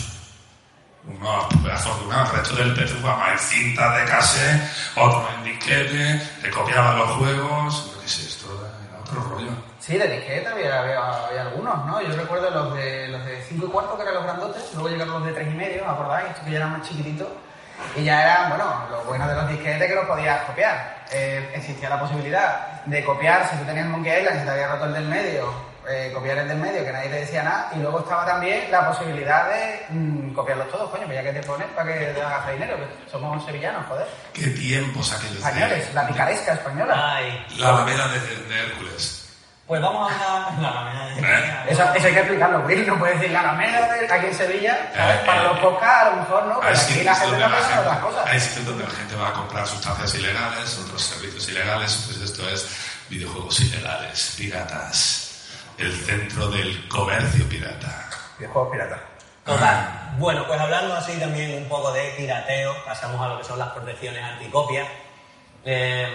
Unos afortunados, el resto del PC jugaba en cinta de cassette, otro en disquete, le copiaban los juegos, yo qué sé, esto era otro rollo. Sí, de disqueta había, algunos, ¿no? Yo recuerdo los de los de 5 y cuarto, que eran los grandotes, luego llegaron los de 3 y medio, ¿os acordáis? Estos que ya eran más chiquititos. Y ya eran, bueno, lo bueno de los disquetes que los podías copiar. Eh, existía la posibilidad de copiar, si tú tenías Monkey Island se te había roto el del medio, eh, copiar el del medio, que nadie te decía nada. Y luego estaba también la posibilidad de mm, copiarlos todos, coño, pues ya que te pones para que te hagas dinero, que somos sevillanos, joder. ¿Qué tiempos aquellos de Españoles, la picaresca española. Ay. la lamela de, de Hércules? Pues vamos a la la- ¿Eh? Eso, eso hay que explicarlo, Will. No puede decir la Alameda de- aquí en Sevilla, ¿sabes? Eh, Para eh, los podcasts a lo mejor no, pero aquí la gente no piensa otras cosas. hay sitios donde la gente va a comprar sustancias ilegales, otros servicios ilegales, pues esto es videojuegos ilegales, piratas, el centro del comercio pirata. Videojuegos piratas. Total. Bueno, pues hablando así también un poco de pirateo, pasamos a lo que son las protecciones anticopias. Eh,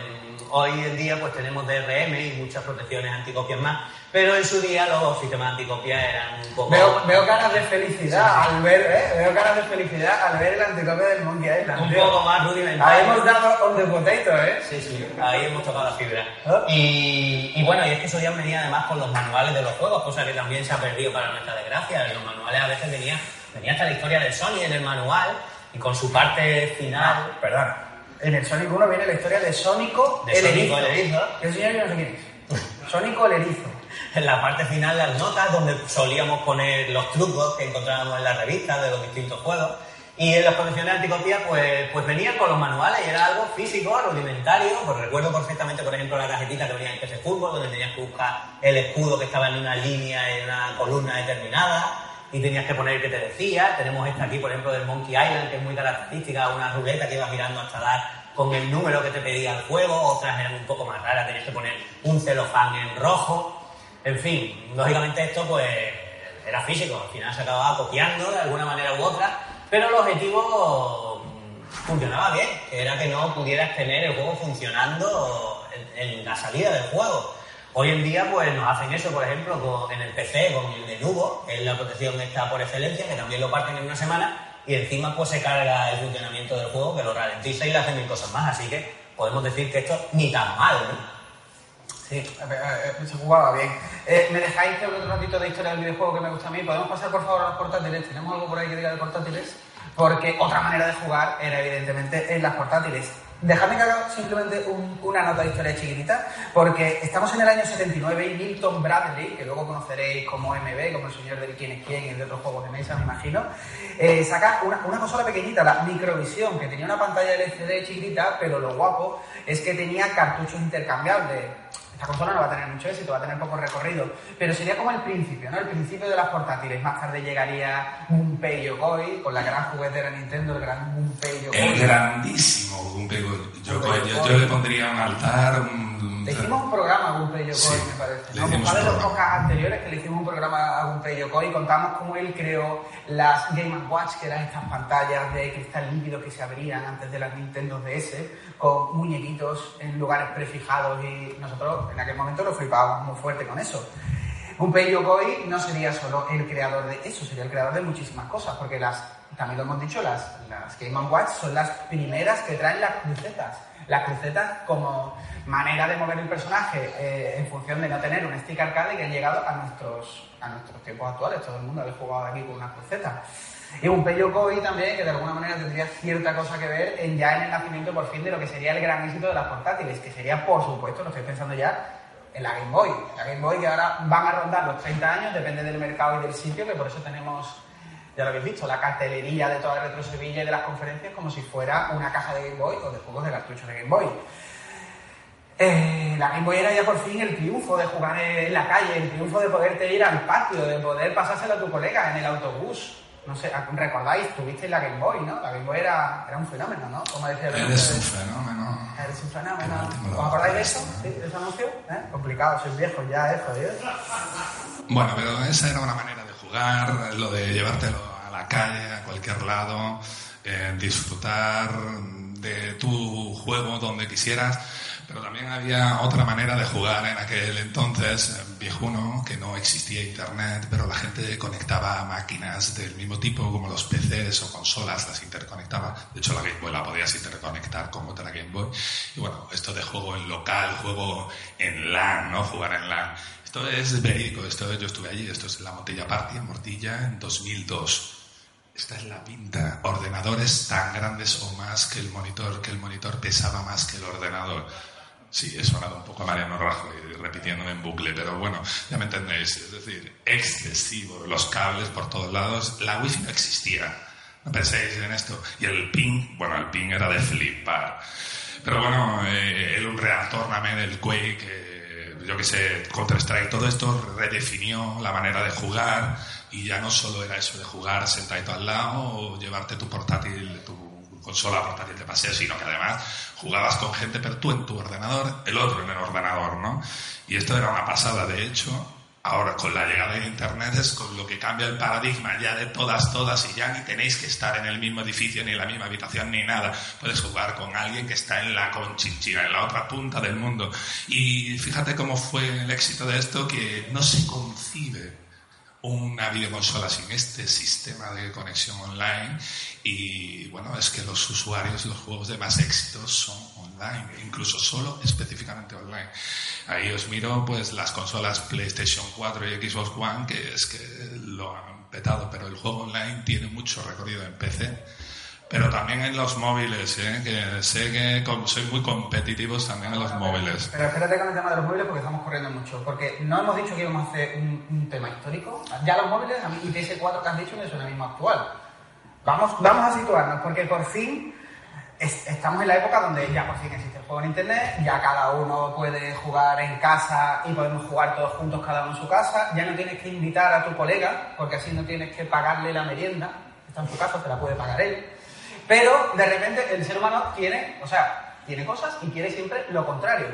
hoy en día pues tenemos DRM y muchas protecciones anticopias más, pero en su día los sistemas anticopias eran un poco... Veo, veo caras de felicidad al ver, ¿eh? Veo caras de felicidad al ver el anticopio del Monkey Island. un tío. poco más Ahí rudimentario. hemos dado on the potato, ¿eh? Sí, sí, ahí hemos tocado la fibra. ¿Ah? Y, y bueno, y es que eso ya venía además con los manuales de los juegos, cosa que también se ha perdido para nuestra desgracia. En los manuales a veces venía, venía hasta la historia del Sony en el manual y con su parte final. Perdona. En el Sonic 1 viene la historia de Sónico De el Sónico Erizo. el Erizo. Ese señor no sé quién es. Sónico el Erizo. En la parte final las notas donde solíamos poner los trucos que encontrábamos en las revistas de los distintos juegos. Y en las colecciones anticopias pues, pues venían con los manuales y era algo físico, rudimentario. Pues recuerdo perfectamente, por ejemplo, la cajetita que venía en PS Fútbol, donde tenías que buscar el escudo que estaba en una línea, en una columna determinada. Y tenías que poner el que te decía. Tenemos esta aquí, por ejemplo, del Monkey Island, que es muy característica, una ruleta que iba girando hasta dar con el número que te pedía el juego, otras eran un poco más raras, tenías que poner un celofán en rojo. En fin, lógicamente esto pues era físico, al final se acababa copiando de alguna manera u otra, pero el objetivo mm, funcionaba bien, era que no pudieras tener el juego funcionando en, la salida del juego. Hoy en día pues nos hacen eso, por ejemplo, en el PC con el de Nubo, que es la protección esta por excelencia, que también lo parten en una semana, y encima pues se carga el funcionamiento del juego, que lo ralentiza y le hacen mil cosas más, así que podemos decir que esto ni tan mal, ¿no? Sí, se jugaba bien. Eh, ¿Me dejáis que otro ratito de historia del videojuego que me gusta a mí? ¿Podemos pasar por favor a los portátiles? ¿Tenemos algo por ahí que diga de portátiles? Porque otra manera de jugar era evidentemente en las portátiles. Dejadme que haga simplemente una nota de historia chiquitita, porque estamos en el año 79 y Milton Bradley, que luego conoceréis como MB, como el señor de quién es quién y de otros juegos de mesa, me imagino, eh, saca una, una, consola pequeñita, la Microvisión, que tenía una pantalla LCD chiquitita, pero lo guapo es que tenía cartuchos intercambiables esta consola no va a tener mucho éxito, va a tener poco recorrido, pero sería como el principio, ¿no? El principio de las portátiles. Más tarde llegaría Gunpei Yokoi, con la gran juguetera Nintendo, el gran Gunpei Yokoi. El grandísimo Gunpei. Yo, yo, le pondría un altar, un... Le hicimos un programa a Gunpei Yokoi, me parece. ¿no? Como de los pocas anteriores que le hicimos un programa a Gunpei Yokoi y contamos cómo él creó las Game Watch, que eran estas pantallas de cristal líquido que se abrían antes de las Nintendo DS, con muñequitos en lugares prefijados y nosotros en aquel momento lo flipábamos muy fuerte con eso. Gunpei Yokoi no sería solo el creador de eso, sería el creador de muchísimas cosas, porque las, también lo hemos dicho, las, las Game Watch son las primeras que traen las crucetas. Las crucetas como manera de mover el personaje eh, en función de no tener un stick arcade que han llegado a nuestros, a nuestros tiempos actuales. Todo el mundo ha jugado aquí con una cruceta. Y un Peyo Koi también, que de alguna manera tendría cierta cosa que ver en ya en el nacimiento por fin de lo que sería el gran éxito de las portátiles, que sería, por supuesto, lo estoy pensando ya, en la Game Boy. La Game Boy que ahora van a rondar los 30 años, depende del mercado y del sitio, que por eso tenemos, ya lo habéis visto, la cartelería de toda Retro Sevilla y de las conferencias como si fuera una caja de Game Boy o de juegos de cartuchos de Game Boy. Eh, la Game Boy era ya por fin el triunfo de jugar en la calle, el triunfo de poderte ir al patio, de poder pasárselo a tu colega en el autobús, no sé, ¿recordáis? Tuvisteis la Game Boy, ¿no? La Game Boy era, era un fenómeno, ¿no? Como decía Eres un fenómeno. Eres un fenómeno. ¿Os acordáis de eso? ¿Sí? ¿De ese anuncio? ¿Eh? Complicado, sois viejos ya, ¿eh? Jodido. Bueno, pero esa era una manera lo de llevártelo a la calle, a cualquier lado, eh, disfrutar de tu juego donde quisieras. Pero también había otra manera de jugar en aquel entonces, viejuno, que no existía internet, pero la gente conectaba máquinas del mismo tipo como los PCs o consolas, las interconectaba. De hecho, la Game Boy la podías interconectar con otra Game Boy. Y bueno, esto de juego en local, juego en LAN, ¿no? Jugar en LAN. Esto es verídico, esto yo estuve allí, esto es la Motilla Party en Mortilla en 2002. Esta es la pinta. Ordenadores tan grandes o más que el monitor, que el monitor pesaba más que el ordenador Sí, he sonado un poco a Mariano Rajoy repitiéndome en bucle, pero bueno, ya me entendéis. Es decir, excesivo, los cables por todos lados. La wifi no existía. No penséis en esto. Y el ping, bueno, el ping era de flipar. Pero bueno, eh, el reactor también, el Quake, eh, yo que sé, Counter-Strike, todo esto redefinió la manera de jugar y ya no solo era eso de jugar sentadito al lado o llevarte tu portátil, tu consola portátil de paseo, sino que además jugabas con gente, pero tú en tu ordenador, el otro en el ordenador, ¿no? Y esto era una pasada, de hecho, ahora con la llegada de Internet es con lo que cambia el paradigma ya de todas, todas, y ya ni tenéis que estar en el mismo edificio, ni en la misma habitación, ni nada. Puedes jugar con alguien que está en la conchinchina, en la otra punta del mundo. Y fíjate cómo fue el éxito de esto, que no se concibe una videoconsola sin este sistema de conexión online y bueno, es que los usuarios, los juegos de más éxito son online, incluso solo específicamente online. Ahí os miro pues las consolas PlayStation 4 y Xbox One que es que lo han petado, pero el juego online tiene mucho recorrido en PC pero también en los móviles, ¿eh? que sé que soy muy competitivos también en los móviles. Pero espérate con el tema de los móviles porque estamos corriendo mucho, porque no hemos dicho que íbamos a hacer un, tema histórico. Ya los móviles, a mí y PS4 que has dicho me suena mismo actual. Vamos, vamos a situarnos, porque por fin estamos en la época donde ya por fin existe el juego en internet, ya cada uno puede jugar en casa y podemos jugar todos juntos cada uno en su casa, ya no tienes que invitar a tu colega, porque así no tienes que pagarle la merienda, está en su casa, te la puede pagar él. Pero de repente el ser humano tiene, o sea, tiene cosas y quiere siempre lo contrario.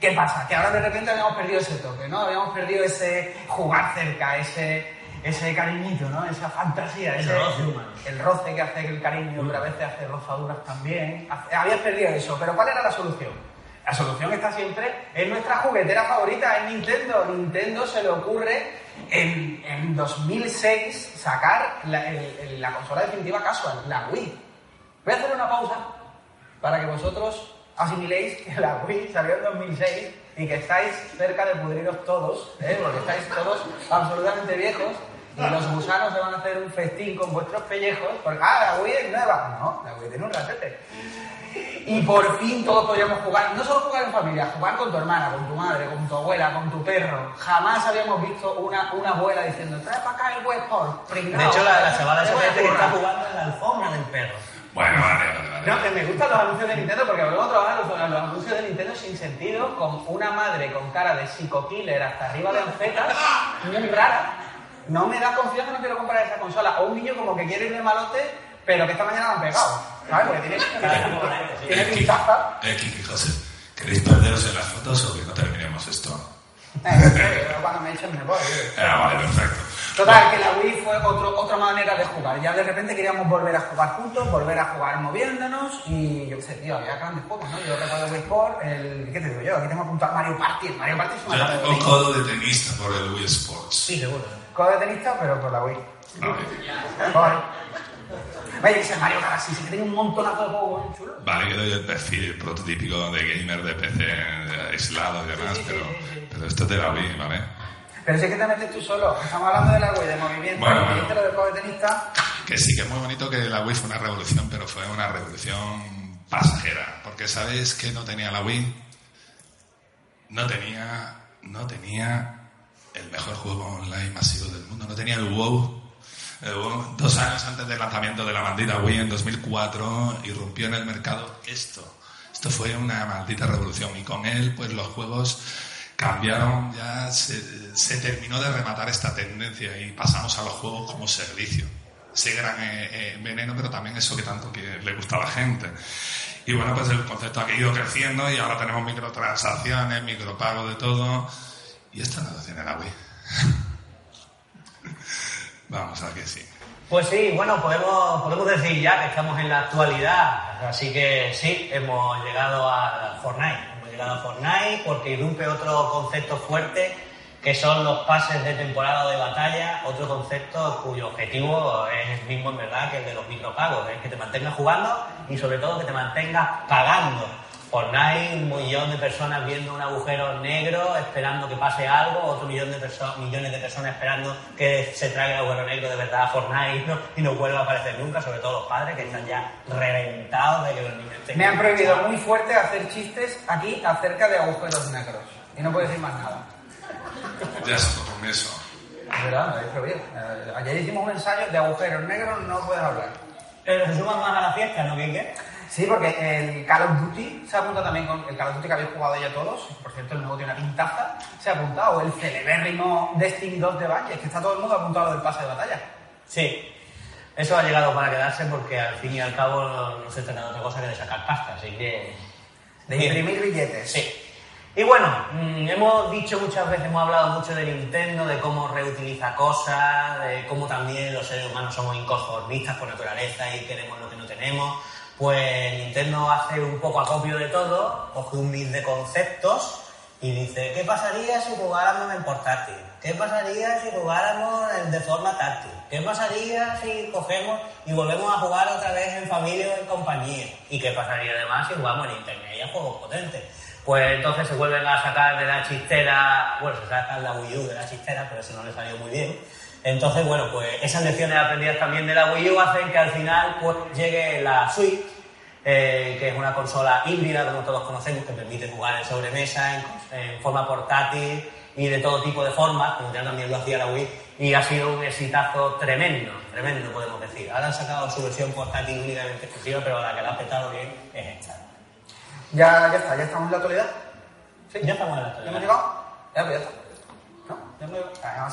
¿Qué pasa? Que ahora de repente habíamos perdido ese toque, ¿no? Habíamos perdido ese jugar cerca, ese, ese cariñito, ¿no? Esa fantasía, El ese, roce humano. el roce que hace el cariño, pero a veces hace rozaduras también. Habías perdido eso, pero ¿cuál era la solución? La solución está siempre en nuestra juguetera favorita, en Nintendo. Nintendo se le ocurre en, en 2006 sacar la, el- el- la consola definitiva casual, la Wii. Voy a hacer una pausa para que vosotros asimiléis que la Wii salió en 2006 y que estáis cerca de pudriros todos, ¿eh? porque estáis todos absolutamente viejos y los gusanos se van a hacer un festín con vuestros pellejos, porque, ah, la Wii es nueva. No, la Wii tiene un ratete. Y por fin todos podíamos jugar, no solo jugar en familia, jugar con tu hermana, con tu madre, con tu abuela, con tu perro. Jamás habíamos visto una, una abuela diciendo, trae para acá el Westport, De hecho, la, la chavala gente que está jugando en la alfombra del perro. Bueno, vale, vale, vale. No, que me gustan los anuncios de Nintendo porque luego trabajan los, los anuncios de Nintendo sin sentido, con una madre con cara de psico-killer hasta arriba de anfetas, muy rara. No me da confianza, no quiero comprar esa consola. O un niño como que quiere ir de malote, pero que esta mañana lo han pegado. ¿Sabes? Porque tiene, tiene Eh, pintaza. eh, José, ¿queréis perderos en las fotos o que no terminemos esto? Eh, cuando me echen me voy. eh. Ah, vale, perfecto. Total, que la Wii fue otro, otra manera de jugar. Ya de repente queríamos volver a jugar juntos, volver a jugar moviéndonos y yo qué sé, tío, había grandes juegos, ¿no? Yo recuerdo Wii Sport, el... ¿qué te digo yo? Aquí tengo apuntado Mario Party. Mario Party es una Yo tengo codo de tenista por el Wii Sports. Sí, seguro. Codo de tenista, pero por la Wii. Vale. Vaya, ese Mario Galaxy, sí que tiene un montonazo de juegos chulos. vale que doy el perfil prototípico de gamer de PC de aislado y demás, pero, pero esto te la Wii, ¿vale? Pero si es que te metes tú solo. Estamos hablando de la Wii, de movimiento, Bueno, y bueno. dijiste lo del codo de tenista. Que sí, que es muy bonito que la Wii fue una revolución, pero fue una revolución pasajera. Porque ¿sabes qué no tenía la Wii? No tenía, no tenía el mejor juego online masivo del mundo. No tenía el WoW. El WoW, Dos años antes del lanzamiento de la maldita Wii en 2004 irrumpió en el mercado esto. Esto fue una maldita revolución y con él pues los juegos cambiaron, ya se, se terminó de rematar esta tendencia y pasamos a los juegos como servicio. Ese gran eh, eh, veneno, pero también eso que tanto que le gusta a la gente. Y bueno, pues el concepto ha ido creciendo y ahora tenemos microtransacciones, micropago de todo. Y esto no lo tiene la Wii. Vamos a que sí. Pues sí, bueno, podemos, podemos decir ya que estamos en la actualidad. Así que sí, hemos llegado a Fortnite. Hemos llegado a Fortnite porque irrumpe otro concepto fuerte que son los pases de temporada de batalla, otro concepto cuyo objetivo es el mismo en verdad que el de los micropagos, es que te mantengas jugando y sobre todo que te mantengas pagando. Fortnite, un millón de personas viendo un agujero negro esperando que pase algo, otro millón de perso- millones de personas esperando que se traiga el agujero negro de verdad a Fortnite ¿no? y no vuelva a aparecer nunca, sobre todo los padres que están ya reventados de que los niños Me han prohibido muy fuerte hacer chistes aquí acerca de agujeros negros. Y no puedo decir más nada. Ya solo con eso. Es verdad, me habéis prohibido. Eh, Ayer hicimos un ensayo de agujeros negros, no puedes hablar. Pero se suman más a la fiesta, ¿no, Quique? Sí, porque el Call of Duty se apunta también con el Call of Duty que habéis jugado ya todos. Por cierto, el nuevo tiene una pintaza. Se ha apuntado el celebérrimo Destiny 2 de Valle. Es que está todo el mundo apuntado del pase de batalla. Sí. Eso ha llegado para quedarse porque al fin y al cabo no, no se trata de otra cosa que de sacar pasta, así que... De imprimir billetes. Sí. Y bueno, mm, hemos dicho muchas veces, hemos hablado mucho de Nintendo, de cómo reutiliza cosas, de cómo también los seres humanos somos inconformistas por naturaleza y queremos lo que no tenemos. Pues Nintendo hace un poco acopio de todo, coge un mix de conceptos y dice, ¿qué pasaría si jugáramos en portátil? ¿Qué pasaría si jugáramos de forma táctil? ¿Qué pasaría si cogemos y volvemos a jugar otra vez en familia o en compañía? ¿Y qué pasaría además si jugamos en internet y a juegos potentes? Pues entonces se vuelven a sacar de la chistera, bueno, se sacan la Wii U de la chistera, pero eso no le salió muy bien. Entonces, bueno, pues esas lecciones aprendidas también de la Wii U hacen que al final pues llegue la Switch, eh, que es una consola híbrida, como todos conocemos, que permite jugar en sobremesa, en, en forma portátil y de todo tipo de formas, como ya también lo hacía la Wii, y ha sido un exitazo tremendo, tremendo podemos decir. Ahora han sacado su versión portátil únicamente exclusiva, pero la que la ha petado bien es esta. Ya, ya está, ya estamos en la actualidad. Sí, ya estamos en la ¿Ya actualidad. hemos llegado? Ya, pues ya está. Ah.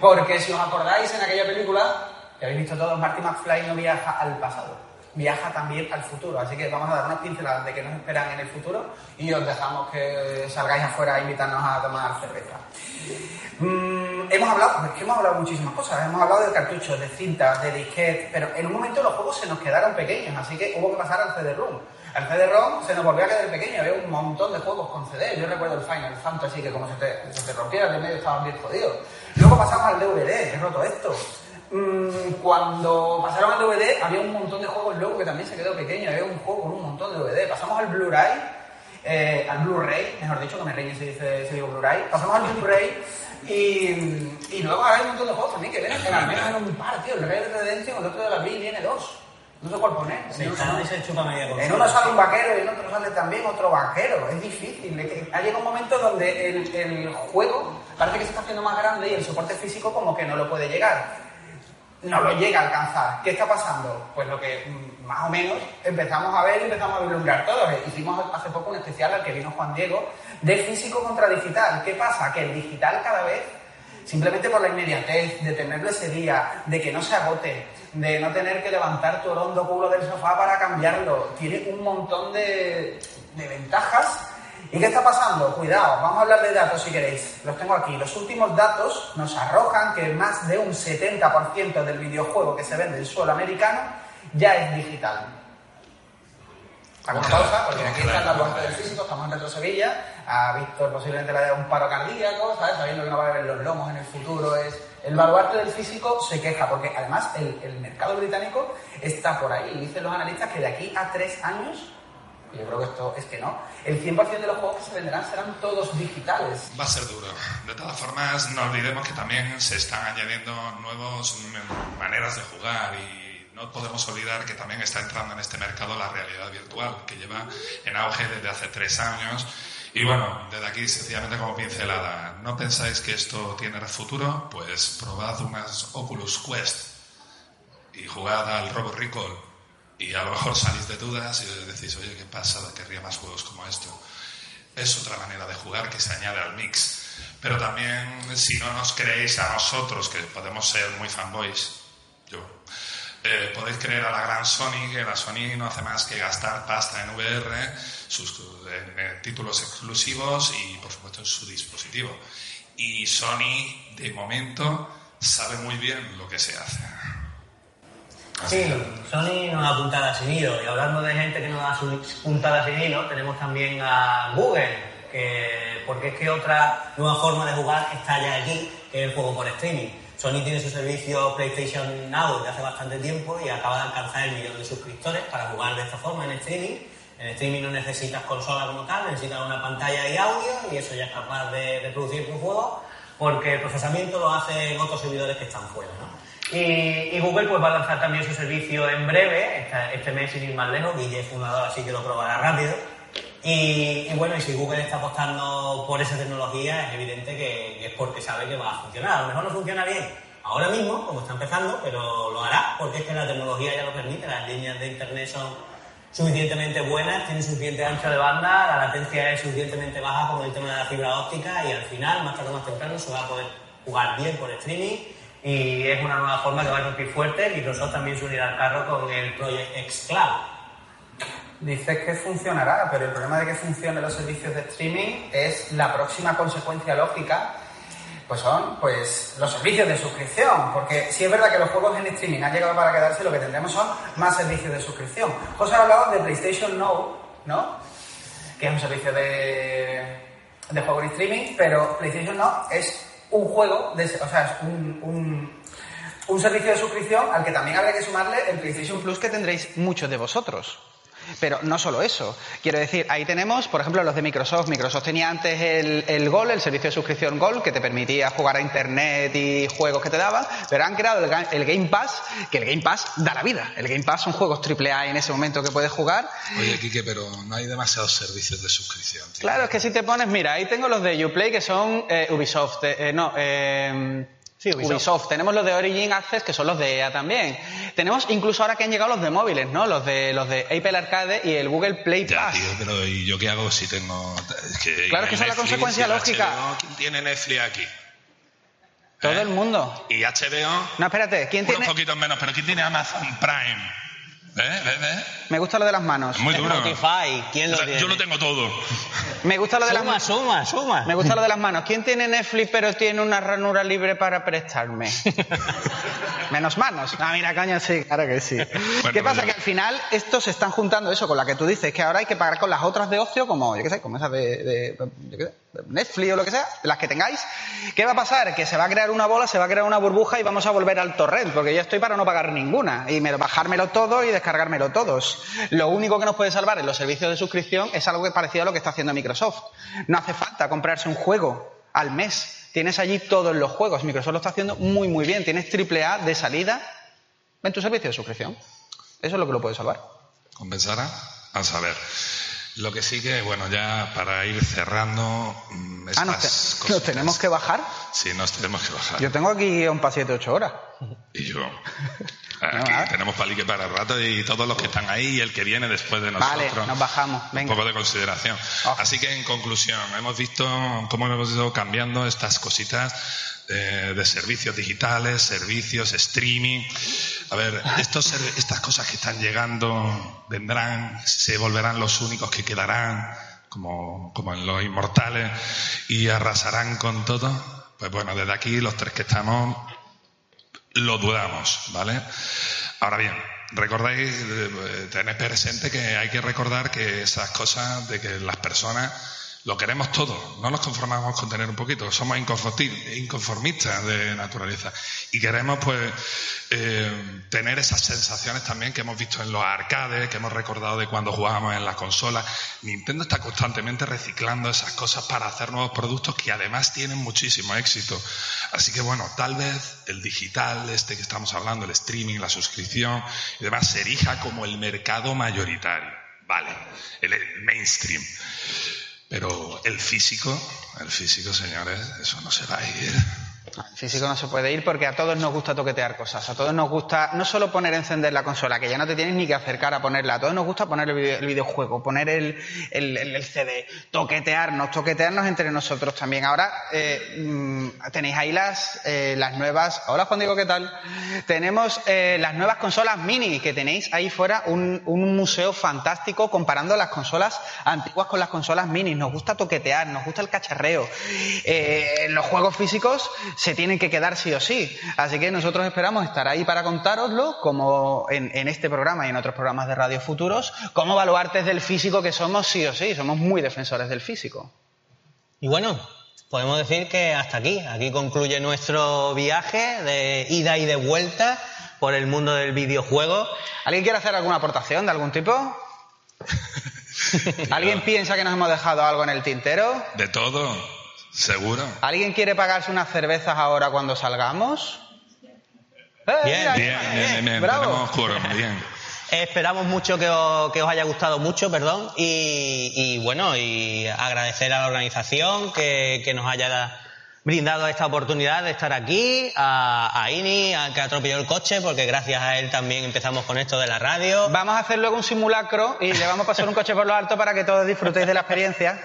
Porque si os acordáis en aquella película, que habéis visto todos, Marty McFly no viaja al pasado. viaja también al futuro. Así que vamos a dar unas pinceladas de que nos esperan en el futuro y os dejamos que salgáis afuera a invitarnos a tomar cerveza. Mm, hemos hablado, es que hemos hablado muchísimas cosas. Hemos hablado de cartuchos, de cintas, de disquetes, pero en un momento los juegos se nos quedaron pequeños, así que hubo que pasar al CD-ROM. Al CD-ROM se nos volvió a quedar pequeño, había un montón de juegos con CD. Yo recuerdo el Final Fantasy que como se te, se te rompiera de medio estaban bien jodidos. Luego pasamos al DVD, he roto esto. Cuando pasaron al DVD había un montón de juegos luego que también se quedó pequeño, había un juego con un montón de DVD. Pasamos al Blu-ray, eh, al Blu-ray, mejor dicho, que me reñe si, dice, digo Blu-ray. Pasamos al Blu-ray y, y luego ahora hay un montón de juegos también que vienen, que al menos en un par, tío. El Red Dead Redemption, el otro de la Wii viene dos. No sé cuál poner. En uno- se chupa media en consola. uno sale un vaquero y en otro sale también otro vaquero. Es difícil. Ha llegado un momento donde el, el juego parece que se está haciendo más grande y el soporte físico como que no lo puede llegar. No lo llega a alcanzar. ¿Qué está pasando? Pues lo que mm, más o menos empezamos a ver y empezamos a vislumbrar todos. Hicimos hace poco un especial al que vino Juan Diego de físico contra digital. ¿Qué pasa? Que el digital cada vez Simplemente por la inmediatez, de tenerlo ese día, de que no se agote, de no tener que levantar tu orondo culo del sofá para cambiarlo. Tiene un montón de, de ventajas. ¿Y qué está pasando? Cuidado, vamos a hablar de datos si queréis. Los tengo aquí. Los últimos datos nos arrojan que más de un 70% del videojuego que se vende en suelo americano ya es digital. Hago una pausa porque aquí está la parte del físico, estamos en Retro Sevilla. A Víctor posiblemente le un paro cardíaco, ¿sabes? Sabiendo que no va a ver los lomos en el futuro. Es... El baluarte del físico se queja porque además el, el mercado británico está por ahí. Dicen los analistas que de aquí a tres años, yo creo que esto es que no, el 100% de los juegos que se venderán serán todos digitales. Va a ser duro. De todas formas, no olvidemos que también se están añadiendo nuevas maneras de jugar y no podemos olvidar que también está entrando en este mercado la realidad virtual, que lleva en auge desde hace tres años. Y bueno, desde aquí sencillamente como pincelada, ¿no pensáis que esto tiene futuro? Pues probad unas Oculus Quest y jugad al Robo Recall y a lo mejor salís de dudas y decís, oye, ¿qué pasa? Querría más juegos como esto es otra manera de jugar que se añade al mix. Pero también, si no nos creéis a nosotros, que podemos ser muy fanboys, eh, podéis creer a la gran Sony, que la Sony no hace más que gastar pasta en VR, sus, títulos exclusivos y, por supuesto, en su dispositivo. Y Sony, de momento, sabe muy bien lo que se hace. Sí, Sony nos da puntada sin hilo. Y hablando de gente que nos da puntadas sin hilo, tenemos también a Google, que, porque es que otra nueva forma de jugar está ya aquí, que es el juego por streaming. Sony tiene su servicio PlayStation Now desde hace bastante tiempo y acaba de alcanzar el millón de suscriptores para jugar de esta forma en streaming. En streaming no necesitas consola como tal, necesitas una pantalla y audio y eso ya es capaz de reproducir tu juego porque el procesamiento lo hacen otros servidores que están fuera. Y, Google pues va a lanzar también su servicio en breve, este mes sin ir más lejos, Guille es fundador así que lo probará rápido. Y, y bueno, y si Google está apostando por esa tecnología, es evidente que, es porque sabe que va a funcionar. A lo mejor no funciona bien ahora mismo, como está empezando, pero lo hará porque es que la tecnología ya lo permite, las líneas de internet son suficientemente buenas, tienen suficiente ancho de banda, la latencia es suficientemente baja con el tema de la fibra óptica y al final, más tarde o más temprano, se va a poder jugar bien por streaming y es una nueva forma que va a romper fuerte. Microsoft también se unirá al carro con el Project X Cloud. Dices que funcionará, pero el problema de que funcionen los servicios de streaming es la próxima consecuencia lógica, pues son pues los servicios de suscripción, porque si es verdad que los juegos en streaming han llegado para quedarse, lo que tendremos son más servicios de suscripción. José ha hablado de PlayStation Now, ¿no? Que es un servicio de, de juego en streaming, pero PlayStation Now es un juego, de, o sea, es un, un, un servicio de suscripción al que también habría que sumarle el PlayStation Plus que tendréis muchos de vosotros. Pero no solo eso. Quiero decir, ahí tenemos, por ejemplo, los de Microsoft. Microsoft tenía antes el, el Gold, el servicio de suscripción Gold, que te permitía jugar a Internet y juegos que te daban, pero han creado el, ga- el Game Pass, que el Game Pass da la vida. El Game Pass son juegos AAA en ese momento que puedes jugar. Oye, Quique, pero no hay demasiados servicios de suscripción. tío. Claro, es que si te pones, mira, ahí tengo los de Uplay, que son eh, Ubisoft. eh, eh, no, eh, Sí, Ubisoft. Tenemos los de Origin Access, que son los de EA también. Tenemos incluso ahora que han llegado los de móviles, ¿no? Los de los de Apple Arcade y el Google Play Ya, Pass. tío, pero ¿y yo qué hago si tengo...? Es que Claro, es que esa es la consecuencia lógica. HBO, ¿Quién tiene Netflix aquí? Todo ¿Eh? el mundo. Y HBO, No, espérate, ¿quién unos tiene? poquitos menos, pero ¿quién tiene Amazon Prime? ¿Eh? ¿Ves? ¿Ves? Me gusta lo de las manos. Muy duro. Spotify, ¿quién lo O sea, tiene? yo lo tengo todo. Me gusta lo de las manos. suma, suma. Me gusta lo de las manos. ¿Quién tiene Netflix pero tiene una ranura libre para prestarme? Menos manos. Ah, mira, coño, sí, claro que sí. ¿Qué pasa? Que al final estos se están juntando eso con la que tú dices, que ahora hay que pagar con las otras de ocio, como, yo qué sé, como esas de, de- yo qué sé, de Netflix o lo que sea, las que tengáis. ¿Qué va a pasar? Que se va a crear una bola, se va a crear una burbuja y vamos a volver al torrent, porque yo estoy para no pagar ninguna y me- bajármelo todo y descargármelo todos. Lo único que nos puede salvar en los servicios de suscripción es algo que parecido a lo que está haciendo Microsoft. No hace falta comprarse un juego al mes. Tienes allí todos los juegos. Microsoft lo está haciendo muy, muy bien. Tienes AAA de salida en tu servicio de suscripción. Eso es lo que lo puede salvar. ¿Compensará? A ver. Lo que sí que, bueno, ya para ir cerrando mm, Ah, nos, te- tenemos que bajar. Sí, nos tenemos que bajar. Yo tengo aquí un para 7, 8 horas. Y yo. Aquí nada. tenemos palique para el rato y todos los que están ahí y el que viene después de nosotros. Vale, nos bajamos. Un Venga. poco de consideración. Ah. Así que en conclusión, hemos visto cómo hemos ido cambiando estas cositas eh, de servicios digitales, servicios, streaming. A ver, estos, estas cosas que están llegando vendrán, se volverán los únicos que quedarán, como, como en los inmortales, y arrasarán con todo. Pues bueno, desde aquí los tres que estamos lo dudamos, ¿vale? Ahora bien, recordáis, eh, tened presente que hay que recordar que esas cosas de que las personas lo queremos todo, no nos conformamos con tener un poquito, somos inconformistas de naturaleza y queremos pues eh, tener esas sensaciones también que hemos visto en los arcades, que hemos recordado de cuando jugábamos en las consolas. Nintendo está constantemente reciclando esas cosas para hacer nuevos productos que además tienen muchísimo éxito. Así que bueno, tal vez el digital, este que estamos hablando, el streaming, la suscripción y demás, se erija como el mercado mayoritario. Vale, el mainstream. Pero el físico, el físico, señores, eso no se va a ir. El físico no se puede ir porque a todos nos gusta toquetear cosas. A todos nos gusta no solo poner encender la consola, que ya no te tienes ni que acercar a ponerla. A todos nos gusta poner el, video- el videojuego, poner el, el- el- CD, toquetearnos, toquetearnos entre nosotros también. Ahora eh, mm, tenéis ahí las, eh, las nuevas. Hola Juan Diego, ¿qué tal? Tenemos eh, las nuevas consolas mini, que tenéis ahí fuera un, un museo fantástico comparando las consolas antiguas con las consolas mini. Nos gusta toquetear, nos gusta el cacharreo. Eh, los juegos físicos se tienen que quedar sí o sí. Así que nosotros esperamos estar ahí para contároslo, como en, en este programa y en otros programas de radio futuros, como baluartes del físico que somos sí o sí. Somos muy defensores del físico. Y bueno, podemos decir que hasta aquí. Aquí concluye nuestro viaje de ida y de vuelta por el mundo del videojuego. ¿Alguien quiere hacer alguna aportación de algún tipo? ¿Alguien piensa que nos hemos dejado algo en el tintero? De todo, seguro. ¿Alguien quiere pagarse unas cervezas ahora cuando salgamos? ¡Eh, Bien, mira, Bien, bien, bien, bien. bravo. Tenemos quórum, bien. Esperamos mucho que os, que os haya gustado mucho, perdón, y, y bueno, y agradecer a la organización que, que nos haya brindado esta oportunidad de estar aquí, a, a Ini, a que atropelló el coche, porque gracias a él también empezamos con esto de la radio. Vamos a hacer luego un simulacro y le vamos a pasar un coche por lo alto para que todos disfrutéis de la experiencia.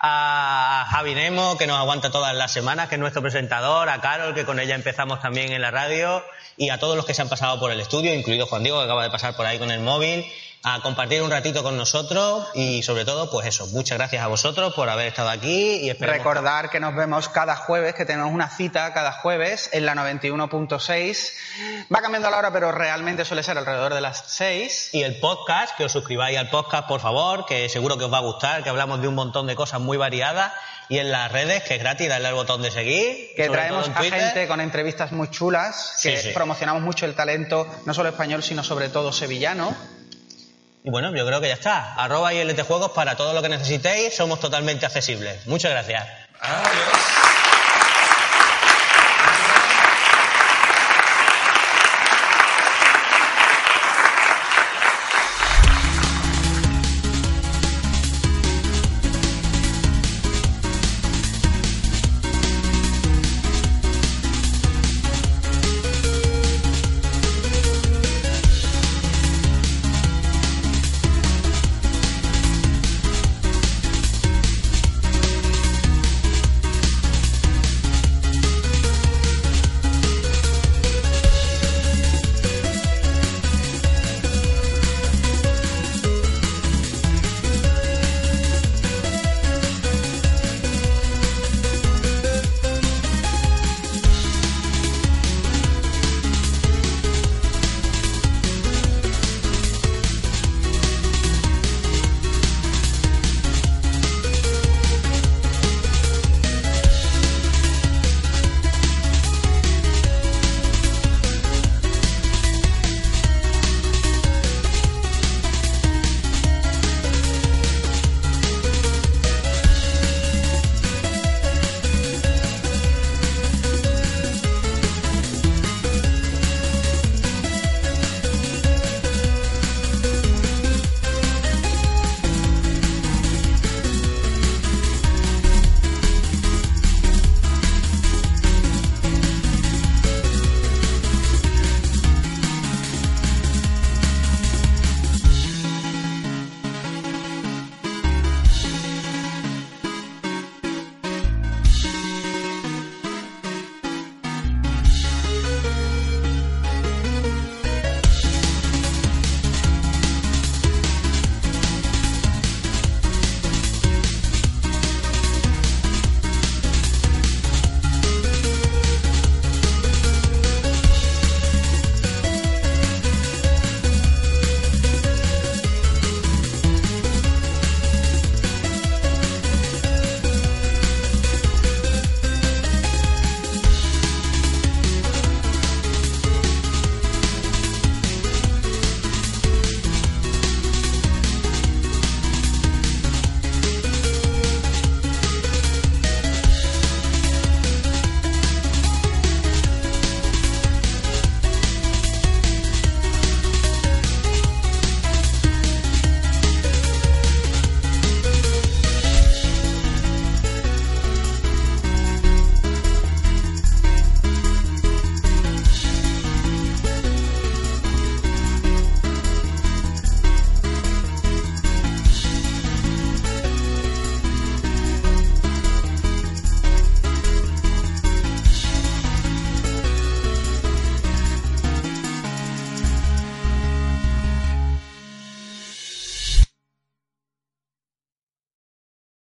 A Javi Nemo, que nos aguanta todas las semanas, que es nuestro presentador, a Carol, que con ella empezamos también en la radio, y a todos los que se han pasado por el estudio, incluido Juan Diego, que acaba de pasar por ahí con el móvil, a compartir un ratito con nosotros y sobre todo, pues eso, muchas gracias a vosotros por haber estado aquí y Recordar que nos vemos cada jueves, que tenemos una cita cada jueves en la 91.6. Va cambiando la hora, pero realmente suele ser alrededor de las 6. y el podcast, que os suscribáis al podcast, por favor, que seguro que os va a gustar, que hablamos de un montón de cosas muy variadas, y en las redes, que es gratis, darle al botón de seguir. Que traemos a gente con entrevistas muy chulas, que Sí, sí. promocionamos mucho el talento, no solo español, sino sobre todo sevillano. Y bueno, yo creo que ya está. Arroba ILT Juegos para todo lo que necesitéis, somos totalmente accesibles. Muchas gracias. Adiós.